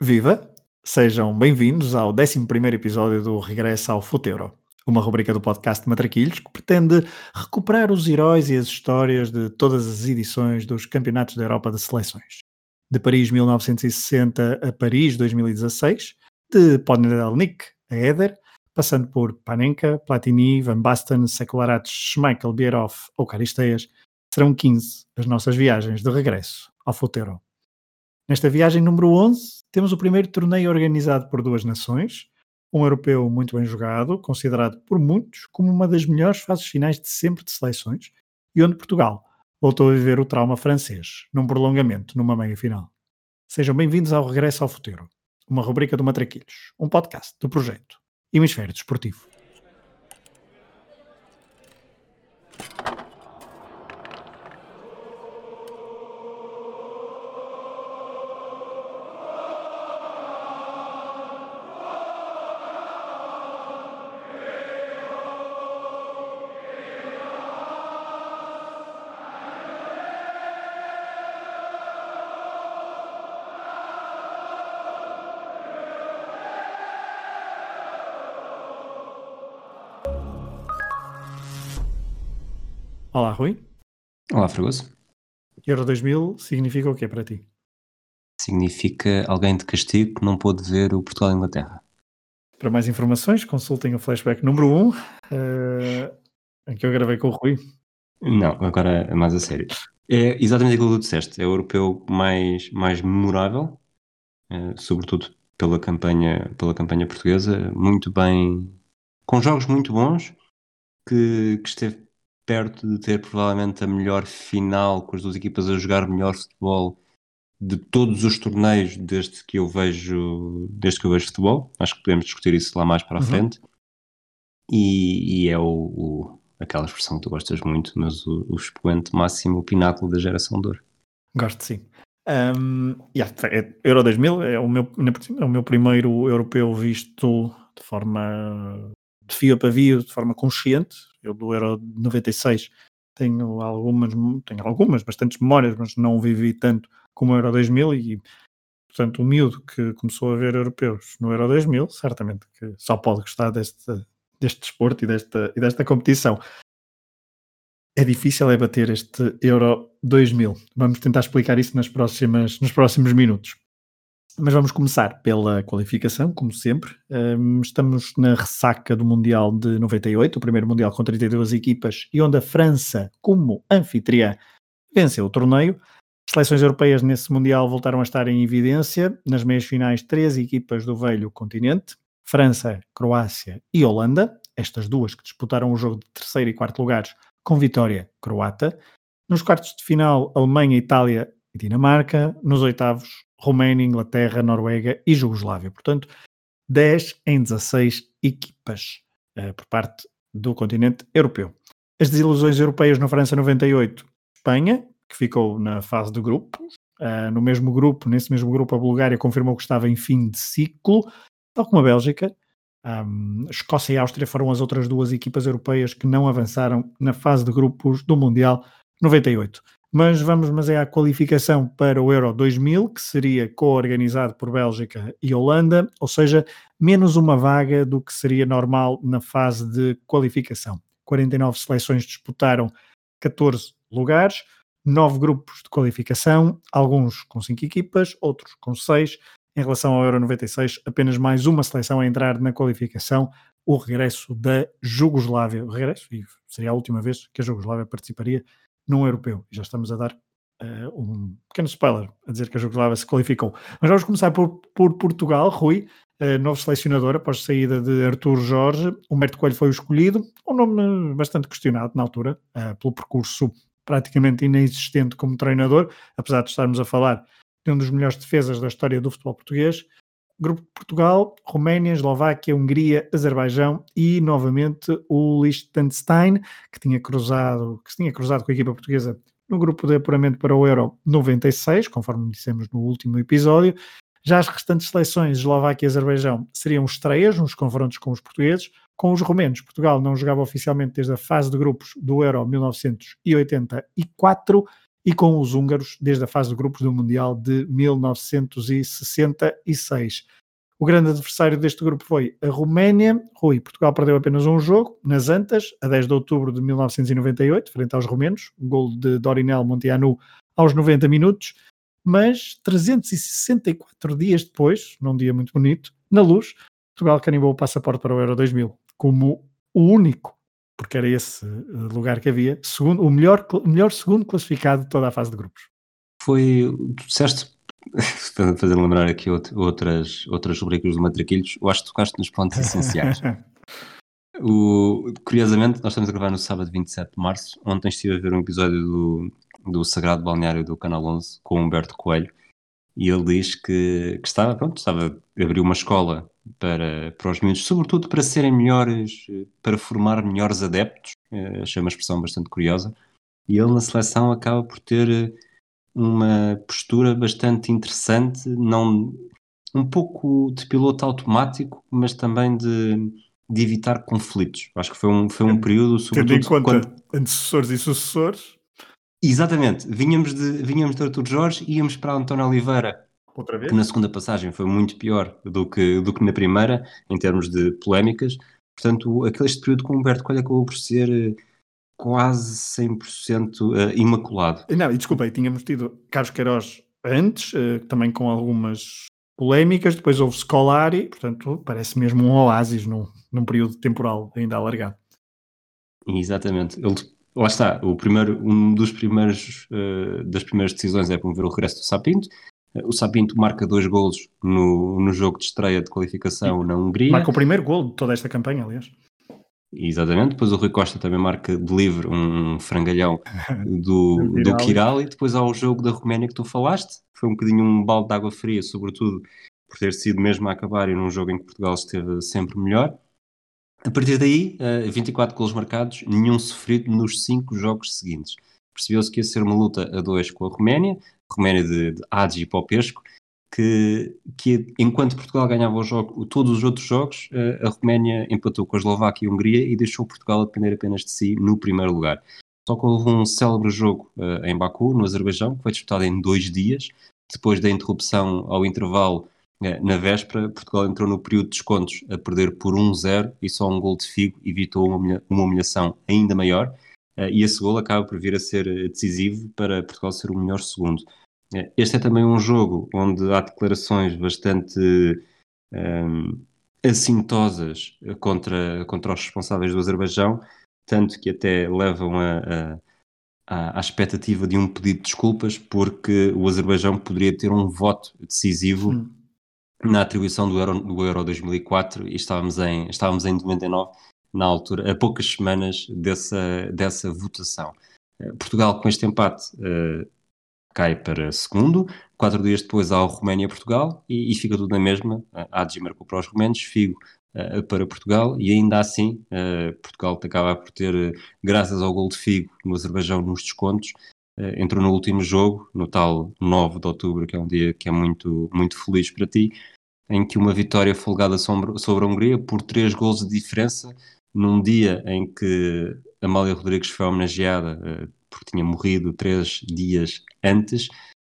Viva! Sejam bem-vindos ao 11 episódio do Regresso ao Futeuro, uma rubrica do podcast Matraquilhos que pretende recuperar os heróis e as histórias de todas as edições dos Campeonatos da Europa de Seleções. De Paris 1960 a Paris 2016, de Podnelnik a Éder, passando por Panenka, Platini, Van Basten, Sekularac, Schmeichel, Bierhoff ou Caristeias, serão 15 as nossas viagens de regresso ao Futeuro. Nesta viagem número 11, temos o primeiro torneio organizado por duas nações, um europeu muito bem jogado, considerado por muitos como uma das melhores fases finais de sempre de seleções, e onde Portugal voltou a viver o trauma francês, num prolongamento, numa meia-final. Sejam bem-vindos ao Regresso ao Futuro, uma rubrica do Matraquilhos, um podcast do projeto Hemisfério Desportivo. Fragoso. Euro 2000 significa o quê para ti? Significa alguém de castigo que não pôde ver o Portugal-Inglaterra. Para mais informações, consultem o flashback número 1, uh, em que eu gravei com o Rui. Não, agora é mais a sério. É exatamente aquilo que tu disseste. É o europeu mais, mais memorável, uh, sobretudo pela campanha, pela campanha portuguesa, muito bem, com jogos muito bons, que, que esteve perto de ter provavelmente a melhor final, com as duas equipas a jogar melhor futebol de todos os torneios desde que eu vejo desde que eu vejo futebol. Acho que podemos discutir isso lá mais para a uhum. frente. E, e é o, o, aquela expressão que tu gostas muito, mas o, o expoente máximo, o pináculo da geração de ouro. Gosto sim. Um, yeah, é, Euro 2000 é o, meu, é o meu primeiro europeu visto de forma de fio a pavio, de forma consciente. Eu do Euro 96 tenho algumas, tenho algumas, bastantes memórias, mas não vivi tanto como o Euro 2000 e, portanto, o miúdo que começou a ver europeus no Euro 2000, certamente que só pode gostar deste, deste desporto e desta, e desta competição. É difícil é bater este Euro 2000. Vamos tentar explicar isso nas próximas, nos próximos minutos. Mas vamos começar pela qualificação, como sempre. Um, estamos na ressaca do Mundial de 98, o primeiro Mundial com 32 equipas, e onde a França, como anfitriã, venceu o torneio. As seleções europeias nesse Mundial voltaram a estar em evidência. Nas meias finais, três equipas do velho continente: França, Croácia e Holanda, estas duas que disputaram o jogo de terceiro e quarto lugares com vitória croata. Nos quartos de final, Alemanha, Itália e Dinamarca. Nos oitavos, Roménia, Inglaterra, Noruega e Jugoslávia. Portanto, 10 em 16 equipas uh, por parte do continente europeu. As desilusões europeias na França 98, Espanha, que ficou na fase de grupos. Uh, no mesmo grupo, nesse mesmo grupo, a Bulgária confirmou que estava em fim de ciclo, tal como a Bélgica. Um, Escócia e Áustria foram as outras duas equipas europeias que não avançaram na fase de grupos do Mundial 98. Mas vamos mas é a qualificação para o Euro 2000, que seria co-organizado por Bélgica e Holanda, ou seja, menos uma vaga do que seria normal na fase de qualificação. 49 seleções disputaram 14 lugares, 9 grupos de qualificação, alguns com 5 equipas, outros com 6. Em relação ao Euro 96, apenas mais uma seleção a entrar na qualificação, o regresso da Jugoslávia. O regresso, e seria a última vez que a Jugoslávia participaria num europeu. Já estamos a dar uh, um pequeno spoiler a dizer que a Jugoslávia se qualificou. Mas vamos começar por, por Portugal, Rui, uh, novo selecionador após a saída de Artur Jorge. Humberto Coelho foi o escolhido, um nome bastante questionado na altura, uh, pelo percurso praticamente inexistente como treinador, apesar de estarmos a falar de um dos melhores defesas da história do futebol português. Grupo de Portugal, Roménia, Eslováquia, Hungria, Azerbaijão e novamente o Liechtenstein, que tinha cruzado, que se tinha cruzado com a equipa portuguesa no grupo de apuramento para o Euro 96, conforme dissemos no último episódio. Já as restantes seleções, Eslováquia e Azerbaijão, seriam estreias nos confrontos com os portugueses. Com os romenos, Portugal não jogava oficialmente desde a fase de grupos do Euro 1984 e com os húngaros desde a fase de grupos do Mundial de 1966. O grande adversário deste grupo foi a Roménia. Rui, Portugal perdeu apenas um jogo, nas Antas, a 10 de outubro de 1998, frente aos romenos, um gol de Dorinel Montianu aos 90 minutos, mas 364 dias depois, num dia muito bonito, na luz, Portugal carimbou o passaporte para o Euro 2000, como o único, porque era esse eh, lugar que havia, segundo, o melhor, melhor segundo classificado de toda a fase de grupos. Foi, tu disseste, fazer lembrar aqui outras, outras rubricas do Matraquilhos, eu acho que tocaste nos pontos essenciais. O, curiosamente, nós estamos a gravar no sábado 27 de março. Ontem estive a ver um episódio do, do Sagrado Balneário do Canal 11 com Humberto Coelho e ele diz que, que estava, pronto, estava a abrir uma escola para, para os miúdos, sobretudo para serem melhores, para formar melhores adeptos. Eh, achei uma expressão bastante curiosa. E ele na seleção acaba por ter eh, uma postura bastante interessante, não um pouco de piloto automático, mas também de, de evitar conflitos. Acho que foi um, foi um período, sobretudo... Tendo em conta quando... antecessores e sucessores, Exatamente, vinhamos de, vinhamos de Artur Jorge íamos para António Oliveira, Outra vez? que na segunda passagem foi muito pior do que, do que na primeira, em termos de polémicas. Portanto, aquele este período com o Humberto Coelho acabou por ser eh, quase 100% uh, eh, imaculado. Não, e desculpa, tínhamos tido Carlos Queiroz antes, uh, também com algumas polémicas, depois houve Scolari, portanto, parece mesmo um oásis num, num período temporal ainda alargado. Exatamente. Ele lá está, o primeiro, um dos primeiros, uh, das primeiras decisões é promover o regresso do Sapinto. O Sapinto marca dois golos no, no jogo de estreia de qualificação na Hungria. Marca o primeiro gol de toda esta campanha, aliás. Exatamente, depois o Rui Costa também marca de livre um frangalhão do, do Kiral e depois há o jogo da Roménia que tu falaste, foi um bocadinho um balde de água fria, sobretudo por ter sido mesmo a acabar e num jogo em que Portugal esteve sempre melhor. A partir daí, 24 eh, golos marcados, nenhum sofrido nos cinco jogos seguintes. Percebeu-se que ia ser uma luta a dois com a Roménia, Roménia de, de Adi e Popesco, que, que enquanto Portugal ganhava jogo, todos os outros jogos, eh, a Roménia empatou com a Eslováquia e a Hungria e deixou Portugal a depender apenas de si no primeiro lugar. Só que houve um célebre jogo uh, em Baku, no Azerbaijão, que foi disputado em dois dias, depois da interrupção ao intervalo é, na véspera, Portugal entrou no período de descontos a perder por 1-0 e só um gol de Figo evitou uma, humilhação ainda maior. É, e esse gol acaba por vir a ser decisivo para Portugal ser o melhor segundo. É, este é também um jogo onde há declarações bastante um, assintosas contra, contra os responsáveis do Azerbaijão, tanto que até levam a, a, à expectativa de um pedido de desculpas, porque o Azerbaijão poderia ter um voto decisivo hum na atribuição do Euro, do Euro 2004 e estávamos em, estávamos em 99, na altura, a poucas semanas dessa, dessa votação. Eh, Portugal, com este empate, uh, cai para segundo. Quatro dias depois há o Roménia-Portugal e, e, fica tudo na mesma. Adji marcou para os romenos, Figo para Portugal e ainda assim Portugal acaba por ter, graças ao gol de Figo no Azerbaijão nos descontos, entrou no último jogo, no tal 9 de outubro, que é um dia que é muito, muito feliz para ti, em que uma vitória folgada sobre, sobre a Hungria por três gols de diferença, num dia em que Amália Rodrigues foi homenageada uh, porque tinha morrido três dias antes,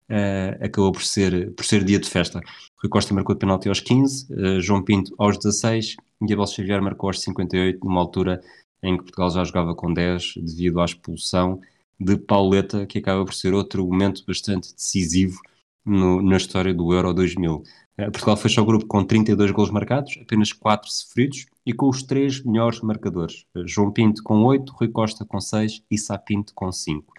uh, acabou por ser, por ser dia de festa. Rui Costa marcou de penalti aos 15, uh, eh, João Pinto aos 16 e Abel Xavier marcou aos 58, numa altura em que Portugal já jogava com 10 devido à expulsão de Pauleta, que acaba por ser outro momento bastante decisivo no, na história do Euro 2000. Eh, Portugal fechou o grupo com 32 gols marcados, apenas 4 sofridos e com os três melhores marcadores. Eh, João Pinto com 8, Rui Costa com 6 e Sapinto com 5.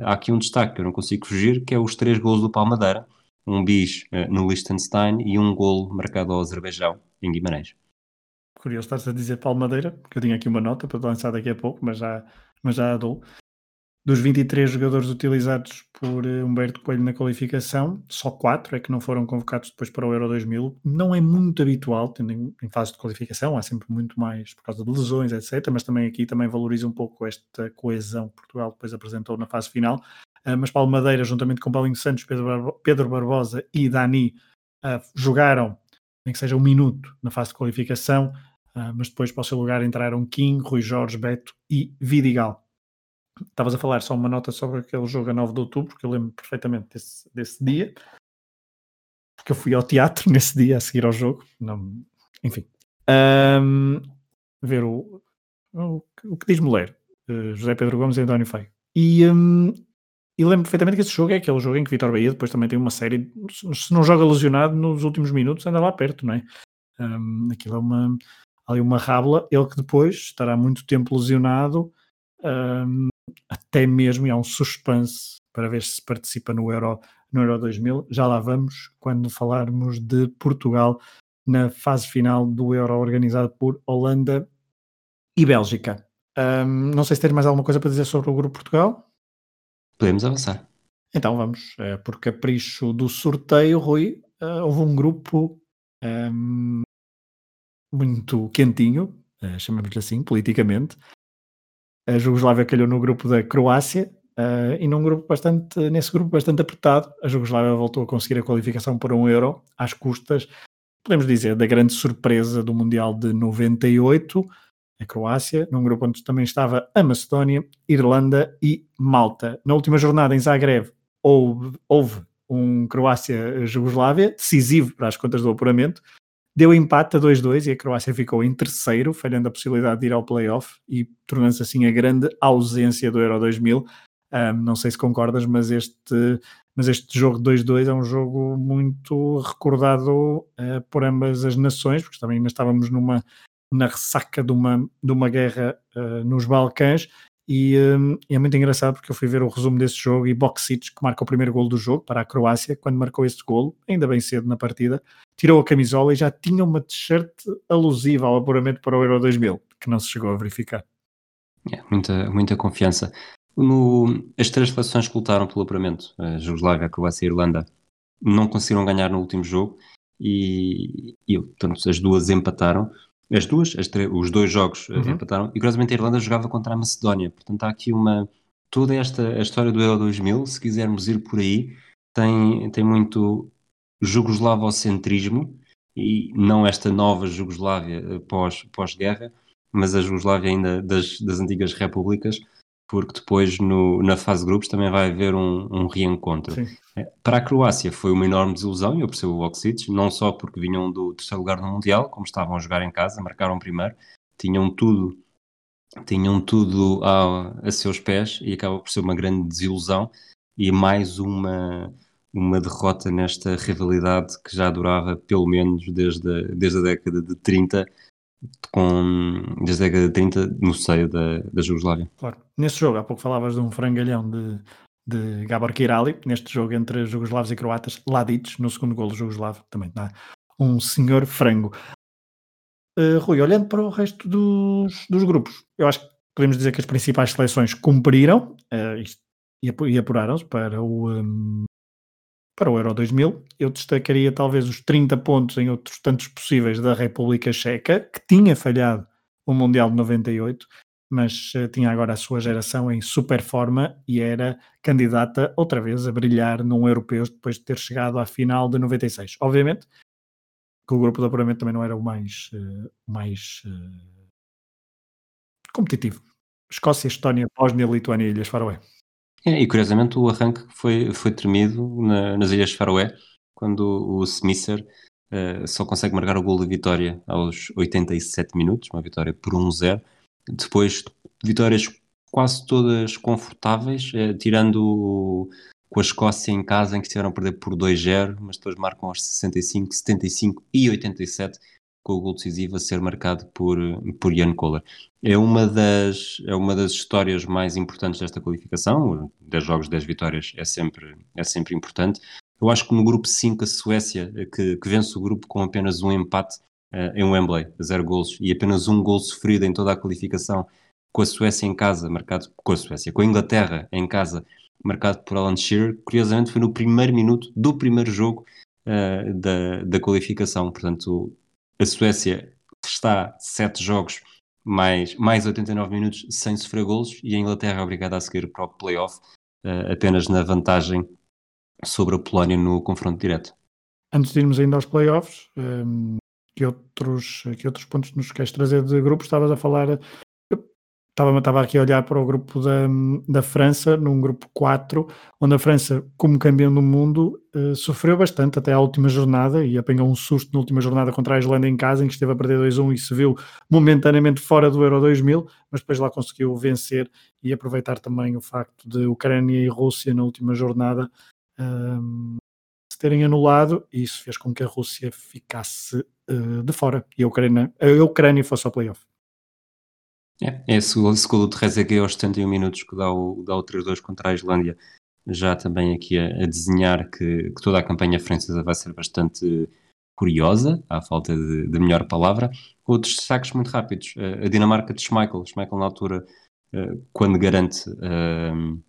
Há aqui um destaque que eu não consigo fugir, que é os três gols do Palmadeira, um bis no Liechtenstein e um gol marcado ao Azerbaijão, em Guimarães. Curioso estás a dizer Palmadeira, porque eu tinha aqui uma nota para lançar daqui a pouco, mas já, mas já a dou. Dos 23 jogadores utilizados por eh, Humberto Coelho na qualificação, só 4 é que não foram convocados depois para o Euro 2000. Não é muito habitual, tendo em, fase de qualificação, há sempre muito mais por causa de lesões, etc. Mas também aqui também valoriza um pouco esta coesão que Portugal depois apresentou na fase final. Uh, mas Paulo Madeira, juntamente com Paulinho Santos, Pedro, Barbosa e Dani, uh, jogaram, nem que seja um minuto, na fase de qualificação. Mas depois para o seu lugar entraram Kim, Rui Jorge, Beto e Vidigal. Estavas a falar só uma nota sobre aquele jogo a 9 de outubro, que eu lembro perfeitamente desse, desse dia, porque eu fui ao teatro nesse dia a seguir ao jogo, não, enfim, um, ver o, o, o, que diz mulher, uh, José Pedro Gomes e António Feio. E, um, e lembro perfeitamente que esse jogo é aquele jogo em que Vitor Bahia depois também tem uma série, se não joga lesionado nos últimos minutos, anda lá perto, não é? Um, aquilo é uma, ali uma rábula, ele que depois estará muito tempo lesionado, um, até mesmo, e há um suspense para ver se participa no Euro, no Euro 2000. Já lá vamos quando falarmos de Portugal na fase final do Euro organizado por Holanda e Bélgica. Um, não sei se tens mais alguma coisa para dizer sobre o Grupo Portugal. Podemos avançar. Então vamos, uh, por capricho do sorteio, Rui, uh, houve um grupo um, muito quentinho, uh, chamamos-lhe assim, politicamente. A Jugoslávia calhou no grupo da Croácia uh, e num grupo bastante, nesse grupo bastante apertado, a Jugoslávia voltou a conseguir a qualificação para um Euro às custas, podemos dizer, da grande surpresa do Mundial de 98, a Croácia, num grupo onde também estava a Macedónia, Irlanda e Malta. Na última jornada em Zagreb houve, houve um Croácia-Jugoslávia decisivo para as contas do apuramento, deu empate a 2-2 e a Croácia ficou em terceiro, falhando a possibilidade de ir ao playoff e tornando-se assim a grande ausência do Euro 2000. Um, não sei se concordas, mas este, mas este jogo 2-2 é um jogo muito recordado uh, por ambas as nações, porque também ainda estávamos numa, na ressaca de uma, de uma guerra uh, nos Balcãs e, um, e, é muito engraçado porque eu fui ver o resumo desse jogo e Boxic, que marca o primeiro gol do jogo para a Croácia, quando marcou esse gol, ainda bem cedo na partida, tirou a camisola e já tinha uma t-shirt alusiva ao apuramento para o Euro 2000, que não se chegou a verificar. É, muita, muita confiança. No, as três seleções que lutaram pelo apuramento, a Jugoslávia, a Croácia e a Irlanda, não conseguiram ganhar no último jogo e, e portanto, as duas empataram. As duas, as os dois jogos eh, uhum. empataram. E curiosamente a Irlanda jogava contra a Macedónia. Portanto, há aqui uma. Toda esta a história do Euro 2000, se quisermos ir por aí, tem, tem muito jugoslavocentrismo e não esta nova Jugoslávia eh, pós-guerra, pós mas a Jugoslávia ainda das, das antigas repúblicas, porque depois no, na fase de grupos também vai haver um, um reencontro. Sim. É, para a Croácia foi uma enorme desilusão, e eu percebo o Oxides, não só porque vinham do terceiro lugar no Mundial, como estavam a jogar em casa, marcaram primeiro, tinham tudo tinham tudo a, a seus pés e acaba por ser uma grande desilusão e mais uma uma derrota nesta rivalidade que já durava pelo menos desde a, desde a década de 30 com, desde a década de 30 no seio da, da Jugoslávia. Claro. Nesse jogo, há pouco falavas de um frangalhão de, de Gabor Kirali, neste jogo entre jugoslavos e croatas, Ladic, no segundo golo jugoslavo, também dá um senhor frango. Uh, Rui, olhando para o resto dos, dos grupos, eu acho que podemos dizer que as principais seleções cumpriram uh, e, apuraram-se para o, um, para o Euro 2000. Eu destacaria talvez os 30 pontos em outros tantos possíveis da República Checa, que tinha falhado o Mundial de 98, mas uh, tinha agora a sua geração em super forma e era candidata outra vez a brilhar num europeu depois de ter chegado à final de 96. Obviamente que o grupo de apuramento também não era o mais, uh, mais uh, competitivo. Escócia, Estónia, Bósnia, Lituânia e Ilhas Faroé. É, e curiosamente o arranque foi, foi tremido na, nas Ilhas Faroé, quando o Smisser uh, só consegue marcar o gol de vitória aos 87 minutos, uma vitória por 1-0. Depois, vitórias quase todas confortáveis, uh, tirando com a Escócia em casa, em que estiveram a perder por 2-0, mas depois marcam aos 65, 75 e 87 com o gol decisivo a ser marcado por, por Jan Kohler. É uma, das, é uma das histórias mais importantes desta qualificação, 10 jogos, 10 vitórias é sempre, é sempre importante. Eu acho que no grupo 5 a Suécia, que, que vence o grupo com apenas um empate uh, em Wembley, zero golos, e apenas um gol sofrido em toda a qualificação, com a Suécia em casa, marcado com a Suécia, com a Inglaterra em casa, marcado por Alan Shearer, curiosamente foi no primeiro minuto do primeiro jogo uh, da, da qualificação. Portanto, a Suécia está sete jogos mais, mais 89 minutos sem sofrer golos e a Inglaterra é obrigada a seguir para o playoff uh, apenas na vantagem sobre a Polónia no confronto direto. Antes de irmos ainda aos playoffs, um, que, outros, que outros pontos nos queres trazer de grupos? Estavas a falar estava, estava aqui a olhar para o grupo da, da França, num grupo 4, onde a França, como campeão do mundo, uh, sofreu bastante até à última jornada e apanhou um susto na última jornada contra a Islândia em casa, em que esteve a perder 2-1 e se viu momentaneamente fora do Euro 2000, mas depois lá conseguiu vencer e aproveitar também o facto de Ucrânia e Rússia na última jornada um, se terem anulado e isso fez com que a Rússia ficasse uh, de fora e a Ucrânia, a Ucrânia fosse ao playoff. É, é esse gol, esse gol de Trezeguet aos 71 minutos que dá o, dá o 3-2 contra a Islândia, já também aqui a, a desenhar que, que, toda a campanha francesa vai ser bastante curiosa, à falta de, de melhor palavra. Outros destaques muito rápidos, a Dinamarca de Schmeichel, Schmeichel na altura, eh, quando garante uh,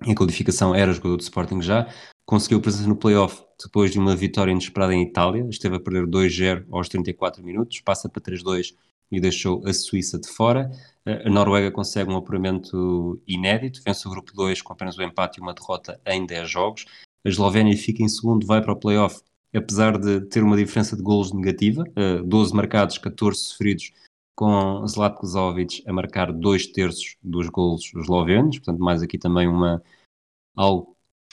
a qualificação, era jogador do Sporting já, conseguiu presença no playoff depois de uma vitória inesperada em Itália, esteve a perder 2-0 aos 34 minutos, passa para 3-2 e deixou a Suíça de fora. A Noruega consegue um apuramento inédito, vence o grupo 2 com apenas um empate e uma derrota em 10 jogos. A Eslovénia fica em segundo, vai para o playoff, apesar de ter uma diferença de golos negativa, 12 eh, marcados, 14 sofridos, com Zlatko Zovic a marcar dois terços dos golos eslovenos, portanto mais aqui também uma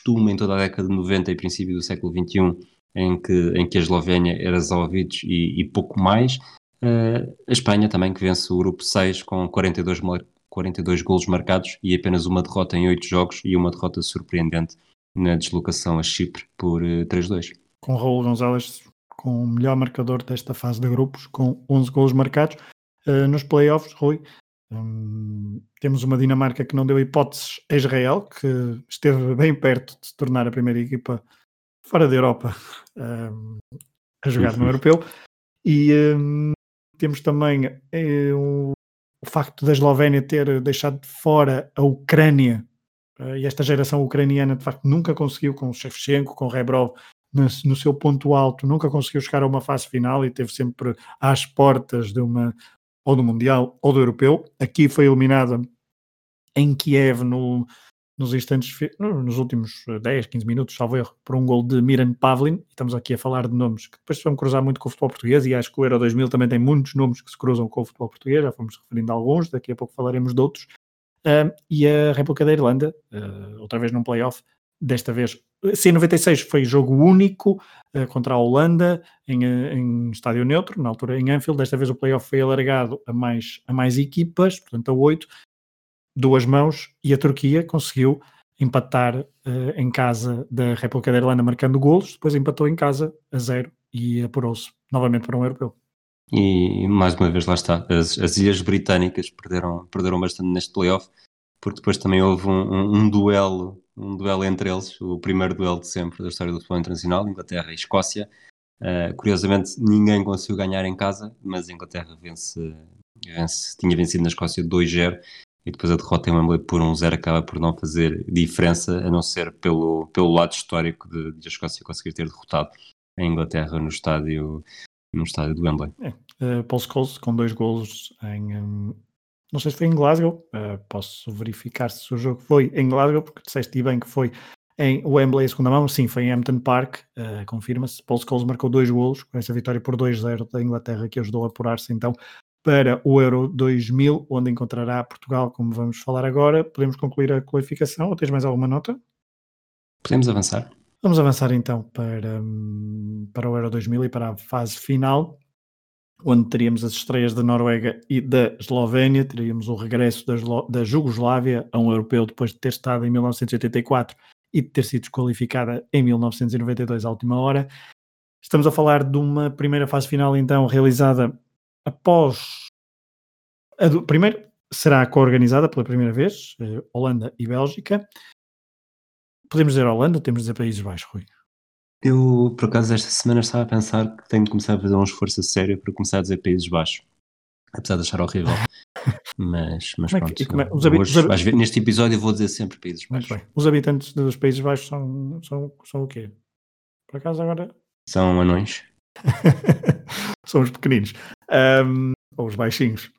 costume em toda a década de 90 e princípio do século XXI, em que, em que a Eslovénia era Zovic e, e pouco mais. Uh, a Espanha também, que vence o grupo 6 com 42, 42 golos marcados e apenas uma derrota em 8 jogos e uma derrota surpreendente na deslocação a Chipre por uh, eh, 3-2. Com Raul Gonzalez com o melhor marcador desta fase de grupos, com 11 golos marcados. Uh, nos playoffs, Rui, um, temos uma Dinamarca que não deu hipóteses a Israel, que esteve bem perto de se tornar a primeira equipa fora da Europa um, a jogar no europeu. E um, temos também eh, o, o, facto da Eslovénia ter deixado de fora a Ucrânia, uh, e esta geração ucraniana de facto nunca conseguiu, com Shevchenko, com Rebrov, no, no, seu ponto alto, nunca conseguiu chegar a uma fase final e teve sempre às portas de uma ou do Mundial ou do Europeu. Aqui foi eliminada em Kiev no, nos instantes, nos últimos 10, eh, 15 minutos, salvo erro, por um gol de Miran Pavlin. Estamos aqui a falar de nomes que depois se vão cruzar muito com o futebol português e acho que o Euro 2000 também tem muitos nomes que se cruzam com o futebol português, já fomos referindo a alguns, daqui a pouco falaremos de outros. E a República da Irlanda, uh, outra vez num playoff, desta vez, sim, 96 foi jogo único uh, contra a Holanda em, em, estádio neutro, na altura em Anfield, desta vez o playoff foi alargado a mais, a mais equipas, portanto a oito, duas mãos e a Turquia conseguiu empatar uh, em casa da República da Irlanda marcando golos, depois empatou em casa a zero e apurou-se novamente para um europeu. E mais uma vez lá está, as, as Ilhas Britânicas perderam, perderam bastante neste playoff, porque depois também houve um, um, um, duelo, um duelo entre eles, o primeiro duelo de sempre da história do futebol internacional, Inglaterra e Escócia. Uh, curiosamente ninguém conseguiu ganhar em casa, mas a Inglaterra vence, vence, tinha vencido na Escócia 2-0 e depois a derrota em Wembley por um zero acaba por não fazer diferença, a não ser pelo, pelo lado histórico de, de a Escócia conseguir ter derrotado a Inglaterra no estádio, no estádio do Wembley. É. Uh, Paul Scholes com dois golos em, um, não sei se foi em Glasgow, uh, posso verificar se o jogo foi em Glasgow, porque disseste bem que foi em Wembley a segunda mão, sim, foi em Hampton Park, uh, confirma-se, Paul Scholes marcou dois golos com essa vitória por 2-0 da Inglaterra que ajudou a apurar-se então para o Euro 2000, onde encontrará Portugal, como vamos falar agora. Podemos concluir a qualificação ou tens mais alguma nota? Podemos avançar. Vamos avançar então para, para o Euro 2000 e para a fase final, onde teríamos as estreias da Noruega e da Eslovénia, teríamos o regresso da, da Jugoslávia a um europeu depois de ter estado em 1984 e de ter sido desqualificada em 1992 à última hora. Estamos a falar de uma primeira fase final então realizada após. Do, primeiro, será co-organizada pela primeira vez, eh, Holanda e Bélgica. Podemos dizer Holanda, temos de dizer Países Baixos, Rui. Eu, por acaso, esta semana estava a pensar que tenho de começar a fazer um esforço sério para começar a dizer Países Baixos. Apesar de achar horrível. mas, mas é que, pronto. É, os hoje, ver, neste episódio eu vou dizer sempre Países Baixos. Os habitantes dos Países Baixos são, são, são o quê? Por acaso agora. São anões. são os pequeninos. Um, ou os baixinhos.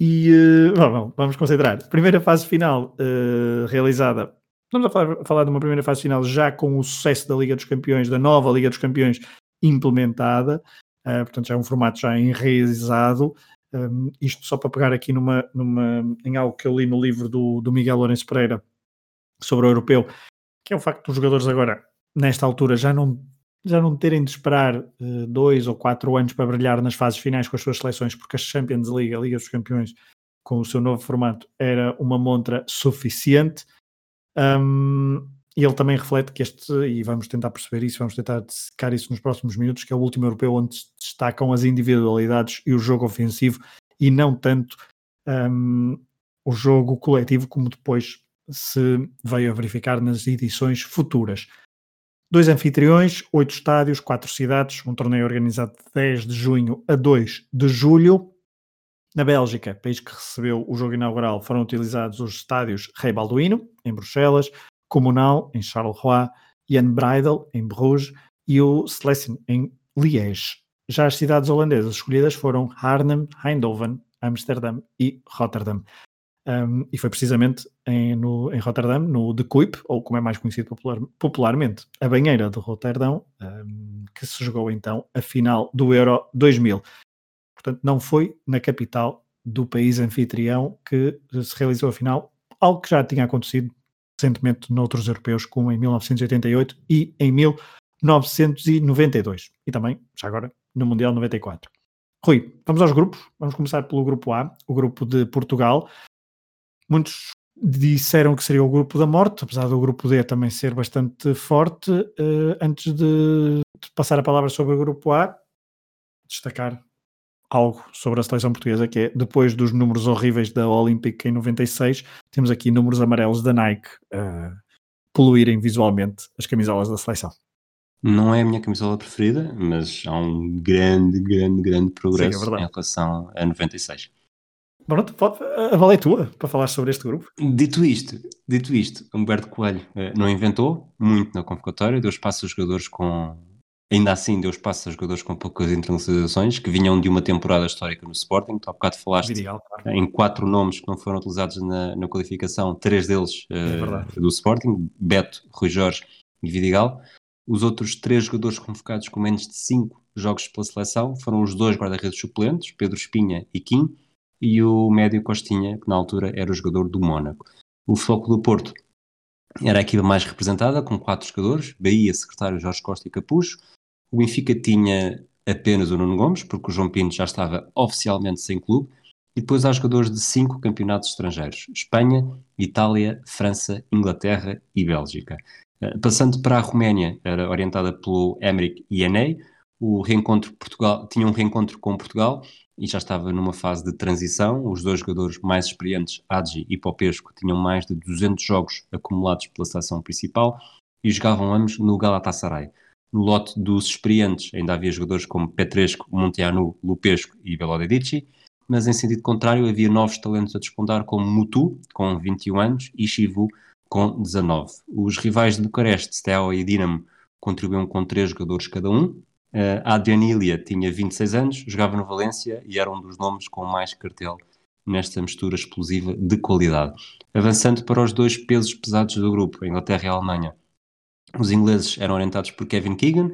E uh, bom, vamos concentrar. Primeira fase final uh, realizada. Estamos a falar, falar, de uma primeira fase final já com o sucesso da Liga dos Campeões, da nova Liga dos Campeões implementada. Uh, portanto, já é um formato já enraizado. Um, isto só para pegar aqui numa, numa, em algo que eu li no livro do, do Miguel Lourenço Pereira sobre o europeu, que é o facto dos jogadores agora, nesta altura, já não, já não terem de esperar uh, dois ou quatro anos para brilhar nas fases finais com as suas seleções, porque a Champions League, a Liga dos Campeões, com o seu novo formato, era uma montra suficiente. Um, e ele também reflete que este, e vamos tentar perceber isso, vamos tentar secar isso nos próximos minutos, que é o último europeu onde se destacam as individualidades e o jogo ofensivo e não tanto um, o jogo coletivo como depois se veio a verificar nas edições futuras. Dois anfitriões, oito estádios, quatro cidades, um torneio organizado de 10 de junho a 2 de julho. Na Bélgica, país que recebeu o jogo inaugural, foram utilizados os estádios Rei Balduino, em Bruxelas, Comunal, em Charleroi, Jan Breidel, em Bruges, e o Slesing, em Liège. Já as cidades holandesas escolhidas foram Arnhem, Eindhoven, Amsterdam e Rotterdam. Um, e foi precisamente em, no, em Rotterdam, no De Kuip, ou como é mais conhecido popular, popularmente, a banheira de Rotterdam, um, que se jogou então a final do Euro 2000. Portanto, não foi na capital do país anfitrião que se realizou a final, algo que já tinha acontecido recentemente noutros europeus, como em 1988 e em 1992. E também, já agora, no Mundial 94. Rui, vamos aos grupos. Vamos começar pelo grupo A, o grupo de Portugal. Muitos disseram que seria o grupo da morte, apesar do grupo D também ser bastante forte. Uh, antes de, de passar a palavra sobre o grupo A, destacar algo sobre a seleção portuguesa, que é depois dos números horríveis da Olympic em 96, temos aqui números amarelos da Nike uh, poluírem visualmente as camisolas da seleção. Não é a minha camisola preferida, mas há um grande, grande, grande progresso Sim, é em relação a 96. Pronto, pode, a bola é tua para falar sobre este grupo. Dito isto, dito isto, Humberto Coelho uh, não inventou muito na convocatória, deu espaço aos jogadores com Ainda assim, deu espaço a jogadores com poucas internacionalizações que vinham de uma temporada histórica no Sporting. Tu há bocado falaste claro. em quatro nomes que não foram utilizados na, na qualificação, três deles uh, do Sporting: Beto, Rui Jorge e Vidigal. Os outros três jogadores convocados com menos de cinco jogos pela seleção foram os dois guarda-redes suplentes, Pedro Espinha e Kim, e o médio Costinha, que na altura era o jogador do Mónaco. O Foco do Porto era a equipa mais representada, com quatro jogadores: Bahia, secretário Jorge Costa e Capucho. O Benfica tinha apenas o Nuno Gomes, porque o João Pinto já estava oficialmente sem clube, e depois há jogadores de cinco campeonatos estrangeiros: Espanha, Itália, França, Inglaterra e Bélgica. Eh, passando para a Roménia, era orientada pelo Emerick Ianei, o reencontro Portugal tinha um reencontro com Portugal e já estava numa fase de transição. Os dois jogadores mais experientes, Adji e Popesco, tinham mais de 200 jogos acumulados pela seleção principal e jogavam ambos no Galatasaray. No lote dos experientes ainda havia jogadores como Petresco, Monteanu, Lupesco e Belodedici, mas em sentido contrário havia novos talentos a despontar como Mutu, com 21 anos, e Chivu, com 19. Os rivais de Bucareste, Steaua e Dinamo, contribuíam com três jogadores cada um. Uh, a Adrianilia tinha 26 anos, jogava no Valência e era um dos nomes com mais cartel nesta mistura explosiva de qualidade. Avançando para os dois pesos pesados do grupo, Inglaterra e Alemanha. Os ingleses eram orientados por Kevin Keegan,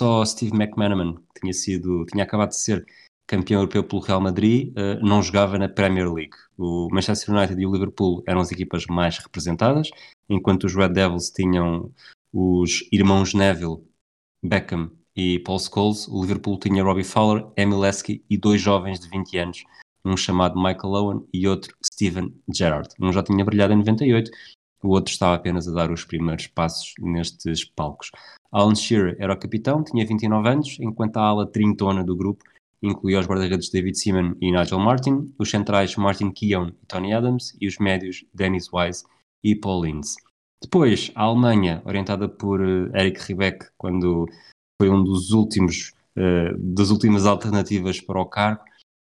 só Steve McManaman, que tinha, sido, tinha acabado de ser campeão europeu pelo Real Madrid, uh, não jogava na Premier League. O Manchester United e o Liverpool eram as equipas mais representadas, enquanto os Red Devils tinham os irmãos Neville, Beckham e Paul Scholes, o Liverpool tinha Robbie Fowler, Emil Lesky e dois jovens de 20 anos, um chamado Michael Owen e outro Steven Gerrard. Um já tinha brilhado em 98 o outro estava apenas a dar os primeiros passos nestes palcos. Alan Shearer era o capitão, tinha 29 anos, enquanto a ala trintona do grupo incluía os guarda-redes David Seaman e Nigel Martin, os centrais Martin Keown e Tony Adams e os médios Dennis Wise e Paul Linz. Depois, a Alemanha, orientada por uh, Eric Riebeck, quando foi um dos últimos uh, das últimas alternativas para o cargo,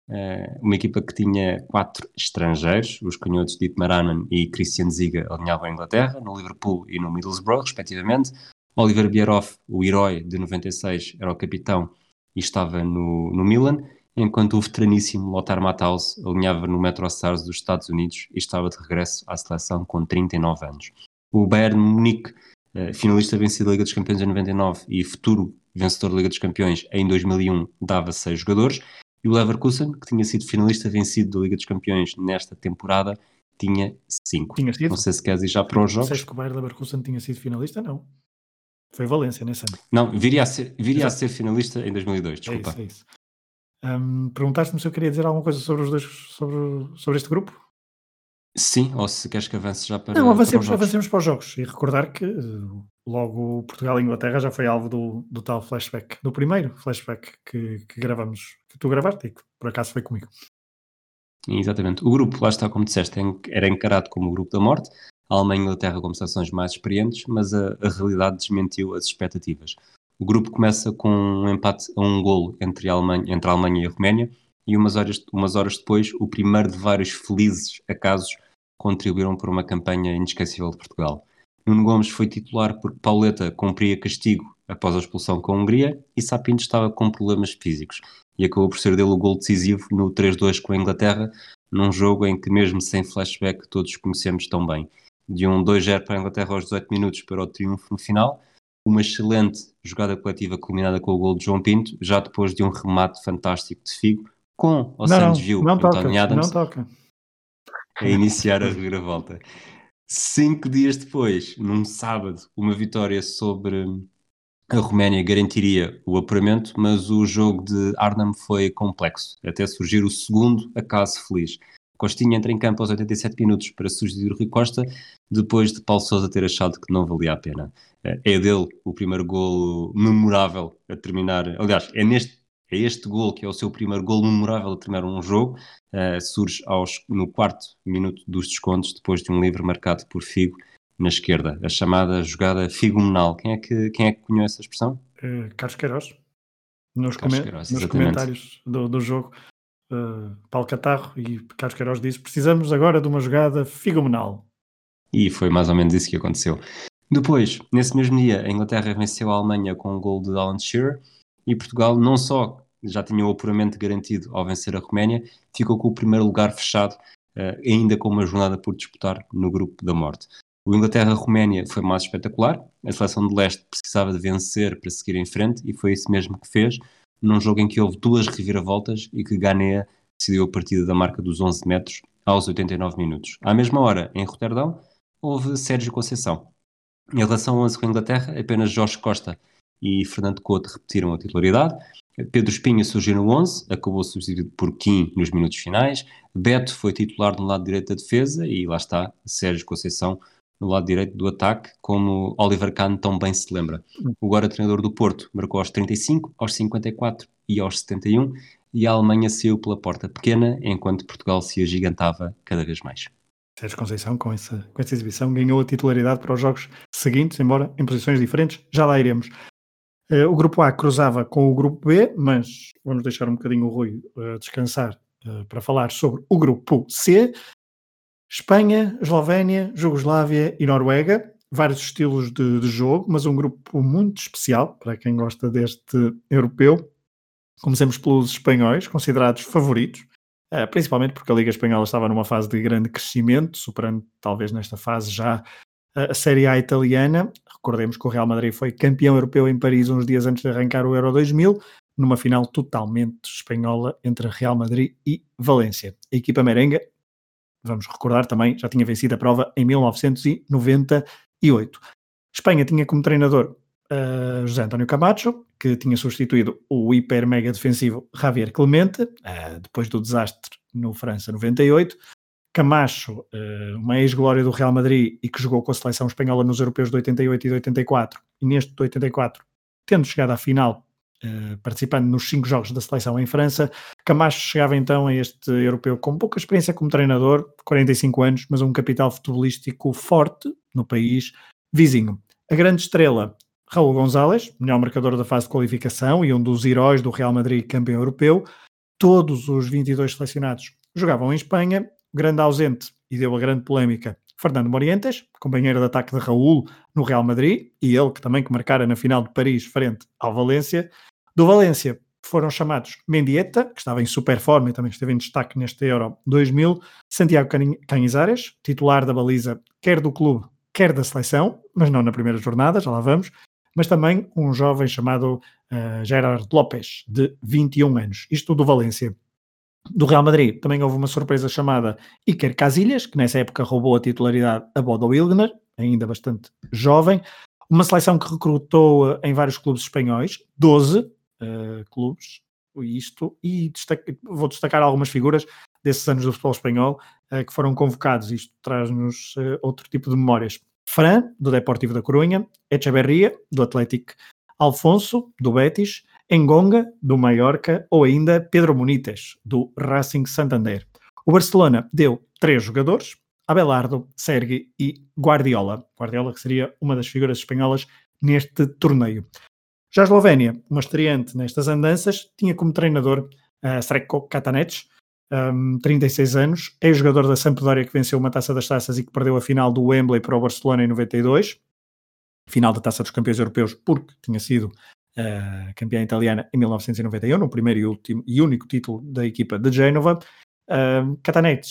Uh, uma equipa que tinha quatro estrangeiros, os canhotos Dietmar Maranan e Christian Ziga alinhavam a Inglaterra, no Liverpool e no Middlesbrough, respectivamente. Oliver Bierhoff, o herói de 96, era o capitão e estava no, no Milan, enquanto o veteraníssimo Lothar Matthaus alinhava no Metro Stars dos Estados Unidos e estava de regresso à seleção com 39 anos. O Bayern Munique, uh, finalista vencido da Liga dos Campeões em 99 e futuro vencedor da Liga dos Campeões em 2001, dava seis jogadores, E o Leverkusen, que tinha sido finalista vencido da Liga dos Campeões nesta temporada, tinha 5. Tinha sido? Não sei se queres ir já para os jogos. O Bayer Leverkusen tinha sido finalista? Não. Foi Valência nesse ano. Não, viria a ser, viria a ser finalista em 2002, É desculpa. isso, é isso. Hum, Perguntaste-me se eu queria dizer alguma coisa sobre os dois, sobre, sobre este grupo? Sim, ou se queres que avance já para, Não, para avancemos, os jogos. avancemos para os jogos e recordar que eh, logo Portugal e Inglaterra já foi alvo do, do tal flashback, do primeiro flashback que, que gravamos, que tu gravaste e que por acaso foi comigo. Exatamente. O grupo, lá está, como disseste, en- era encarado como o grupo da morte, a Alemanha e a Inglaterra como seleções mais experientes, mas a, a realidade desmentiu as expectativas. O grupo começa com um empate a um golo entre a Alemanha, entre a Alemanha e a Roménia, e umas horas, umas horas depois, o primeiro de vários felizes acasos contribuíram para uma campanha inesquecível de Portugal. Nuno Gomes foi titular porque Pauleta cumpria castigo após a expulsão com a Hungria e Sapinto estava com problemas físicos e acabou por ser dele o gol decisivo no 3-2 com a Inglaterra, num jogo em que mesmo sem flashback todos conhecemos tão bem. De um 2-0 para a Inglaterra aos 18 minutos para o triunfo no final, uma excelente jogada coletiva culminada com o gol de João Pinto, já depois de um remate fantástico de Figo, com o não, Santos não, viu não António Adams não toca. a iniciar a reviravolta. Cinco dias depois, num sábado, uma vitória sobre a Roménia garantiria o apuramento, mas o jogo de Arnhem foi complexo, até surgir o segundo acaso feliz. Costinha entra em campo aos 87 minutos para substituir o Rui Costa, depois de Paulo Sousa ter achado que não valia a pena. É dele o primeiro golo memorável a terminar. Aliás, é neste é este gol que é o seu primeiro gol memorável a terminar um jogo. Uh, surge aos, no quarto minuto dos descontos, depois de um livre marcado por Figo na esquerda. A chamada jogada figomenal. Quem é que, quem é que cunhou essa expressão? Uh, Carlos Queiroz. Nos, Carlos comen Queiroz, nos comentários do, do jogo, uh, Paulo Catarro e Carlos Queiroz disse: precisamos agora de uma jogada figomenal. E foi mais ou menos isso que aconteceu. Depois, nesse mesmo dia, a Inglaterra venceu a Alemanha com um gol de Alan Shearer e Portugal não só já tinha o apuramento garantido ao vencer a Roménia, ficou com o primeiro lugar fechado, uh, ainda com uma jornada por disputar no grupo da morte. O Inglaterra-Roménia foi mais espetacular, a seleção de leste precisava de vencer para seguir em frente e foi isso mesmo que fez, num jogo em que houve duas reviravoltas e que Ganea decidiu a partida da marca dos 11 metros aos 89 minutos. À mesma hora, em Roterdão, houve Sérgio Conceição. Em relação ao 11 com a Inglaterra, apenas Jorge Costa e Fernando Couto repetiram a titularidade. Pedro Espinha surgiu no 11, acabou substituído por Kim nos minutos finais. Beto foi titular no lado direito da defesa e lá está Sérgio Conceição no lado direito do ataque, como Oliver Kahn tão bem se lembra. O agora treinador do Porto marcou aos 35, aos 54 e aos 71 e a Alemanha saiu pela porta pequena, enquanto Portugal se agigantava cada vez mais. Sérgio Conceição, com essa, com essa exibição, ganhou a titularidade para os jogos seguintes, embora em posições diferentes, já lá iremos. Uh, o grupo A cruzava com o grupo B, mas vamos deixar um bocadinho o Rui uh, descansar uh, para falar sobre o grupo C. Espanha, Eslovénia, Jugoslávia e Noruega. Vários estilos de, de, jogo, mas um grupo muito especial para quem gosta deste europeu. Comecemos pelos espanhóis, considerados favoritos, principalmente porque a Liga Espanhola estava numa fase de grande crescimento, superando talvez nesta fase já a Série A italiana. Recordemos que o Real Madrid foi campeão europeu em Paris uns dias antes de arrancar o Euro 2000, numa final totalmente espanhola entre Real Madrid e Valência. A equipa merenga, vamos recordar também, já tinha vencido a prova em 1998. Espanha tinha como treinador uh, José António Camacho, que tinha substituído o hiper mega defensivo Javier Clemente, uh, depois do desastre no França 98. Camacho, uma ex-glória do Real Madrid e que jogou com a seleção espanhola nos europeus de 88 e de 84, e neste de 84, tendo chegado à final, participando nos cinco jogos da seleção em França, Camacho chegava então a este europeu com pouca experiência como treinador, 45 anos, mas um capital futebolístico forte no país vizinho. A grande estrela, Raul González, melhor marcador da fase de qualificação e um dos heróis do Real Madrid campeão europeu, todos os 22 selecionados jogavam em Espanha, grande ausente e deu a grande polémica Fernando Morientes, companheiro de ataque de Raul no Real Madrid, e ele que também que marcara na final de Paris frente ao Valência. Do Valência foram chamados Mendieta, que estava em super forma e também esteve em destaque neste Euro 2000, Santiago Canizares, titular da baliza quer do clube, quer da seleção, mas não na primeira jornada, já lá vamos, mas também um jovem chamado uh, Gerard Lopes, de 21 anos, isto do Valência. Do Real Madrid também houve uma surpresa chamada Iker Casillas, que nessa época roubou a titularidade a Bodo Wilgner, ainda bastante jovem. Uma seleção que recrutou em vários clubes espanhóis, 12 uh, clubes, isto, e destaque, vou destacar algumas figuras desses anos do futebol espanhol uh, que foram convocados. Isto traz-nos uh, outro tipo de memórias. Fran, do Deportivo da Corunha, Echeverria, do Atlético Alfonso, do Betis, Engonga, do Mallorca, ou ainda Pedro Munites, do Racing Santander. O Barcelona deu três jogadores, Abelardo, Sergi e Guardiola. Guardiola que seria uma das figuras espanholas neste torneio. Já a Eslovénia, uma estreante nestas andanças, tinha como treinador uh, Sreko Katanec, um, 36 anos, é jogador da Sampdoria que venceu uma Taça das Taças e que perdeu a final do Wembley para o Barcelona em 92, final da Taça dos Campeões Europeus, porque tinha sido uh, campeã italiana em 1991, no primeiro e, último, e único título da equipa de Génova. Uh, Katanec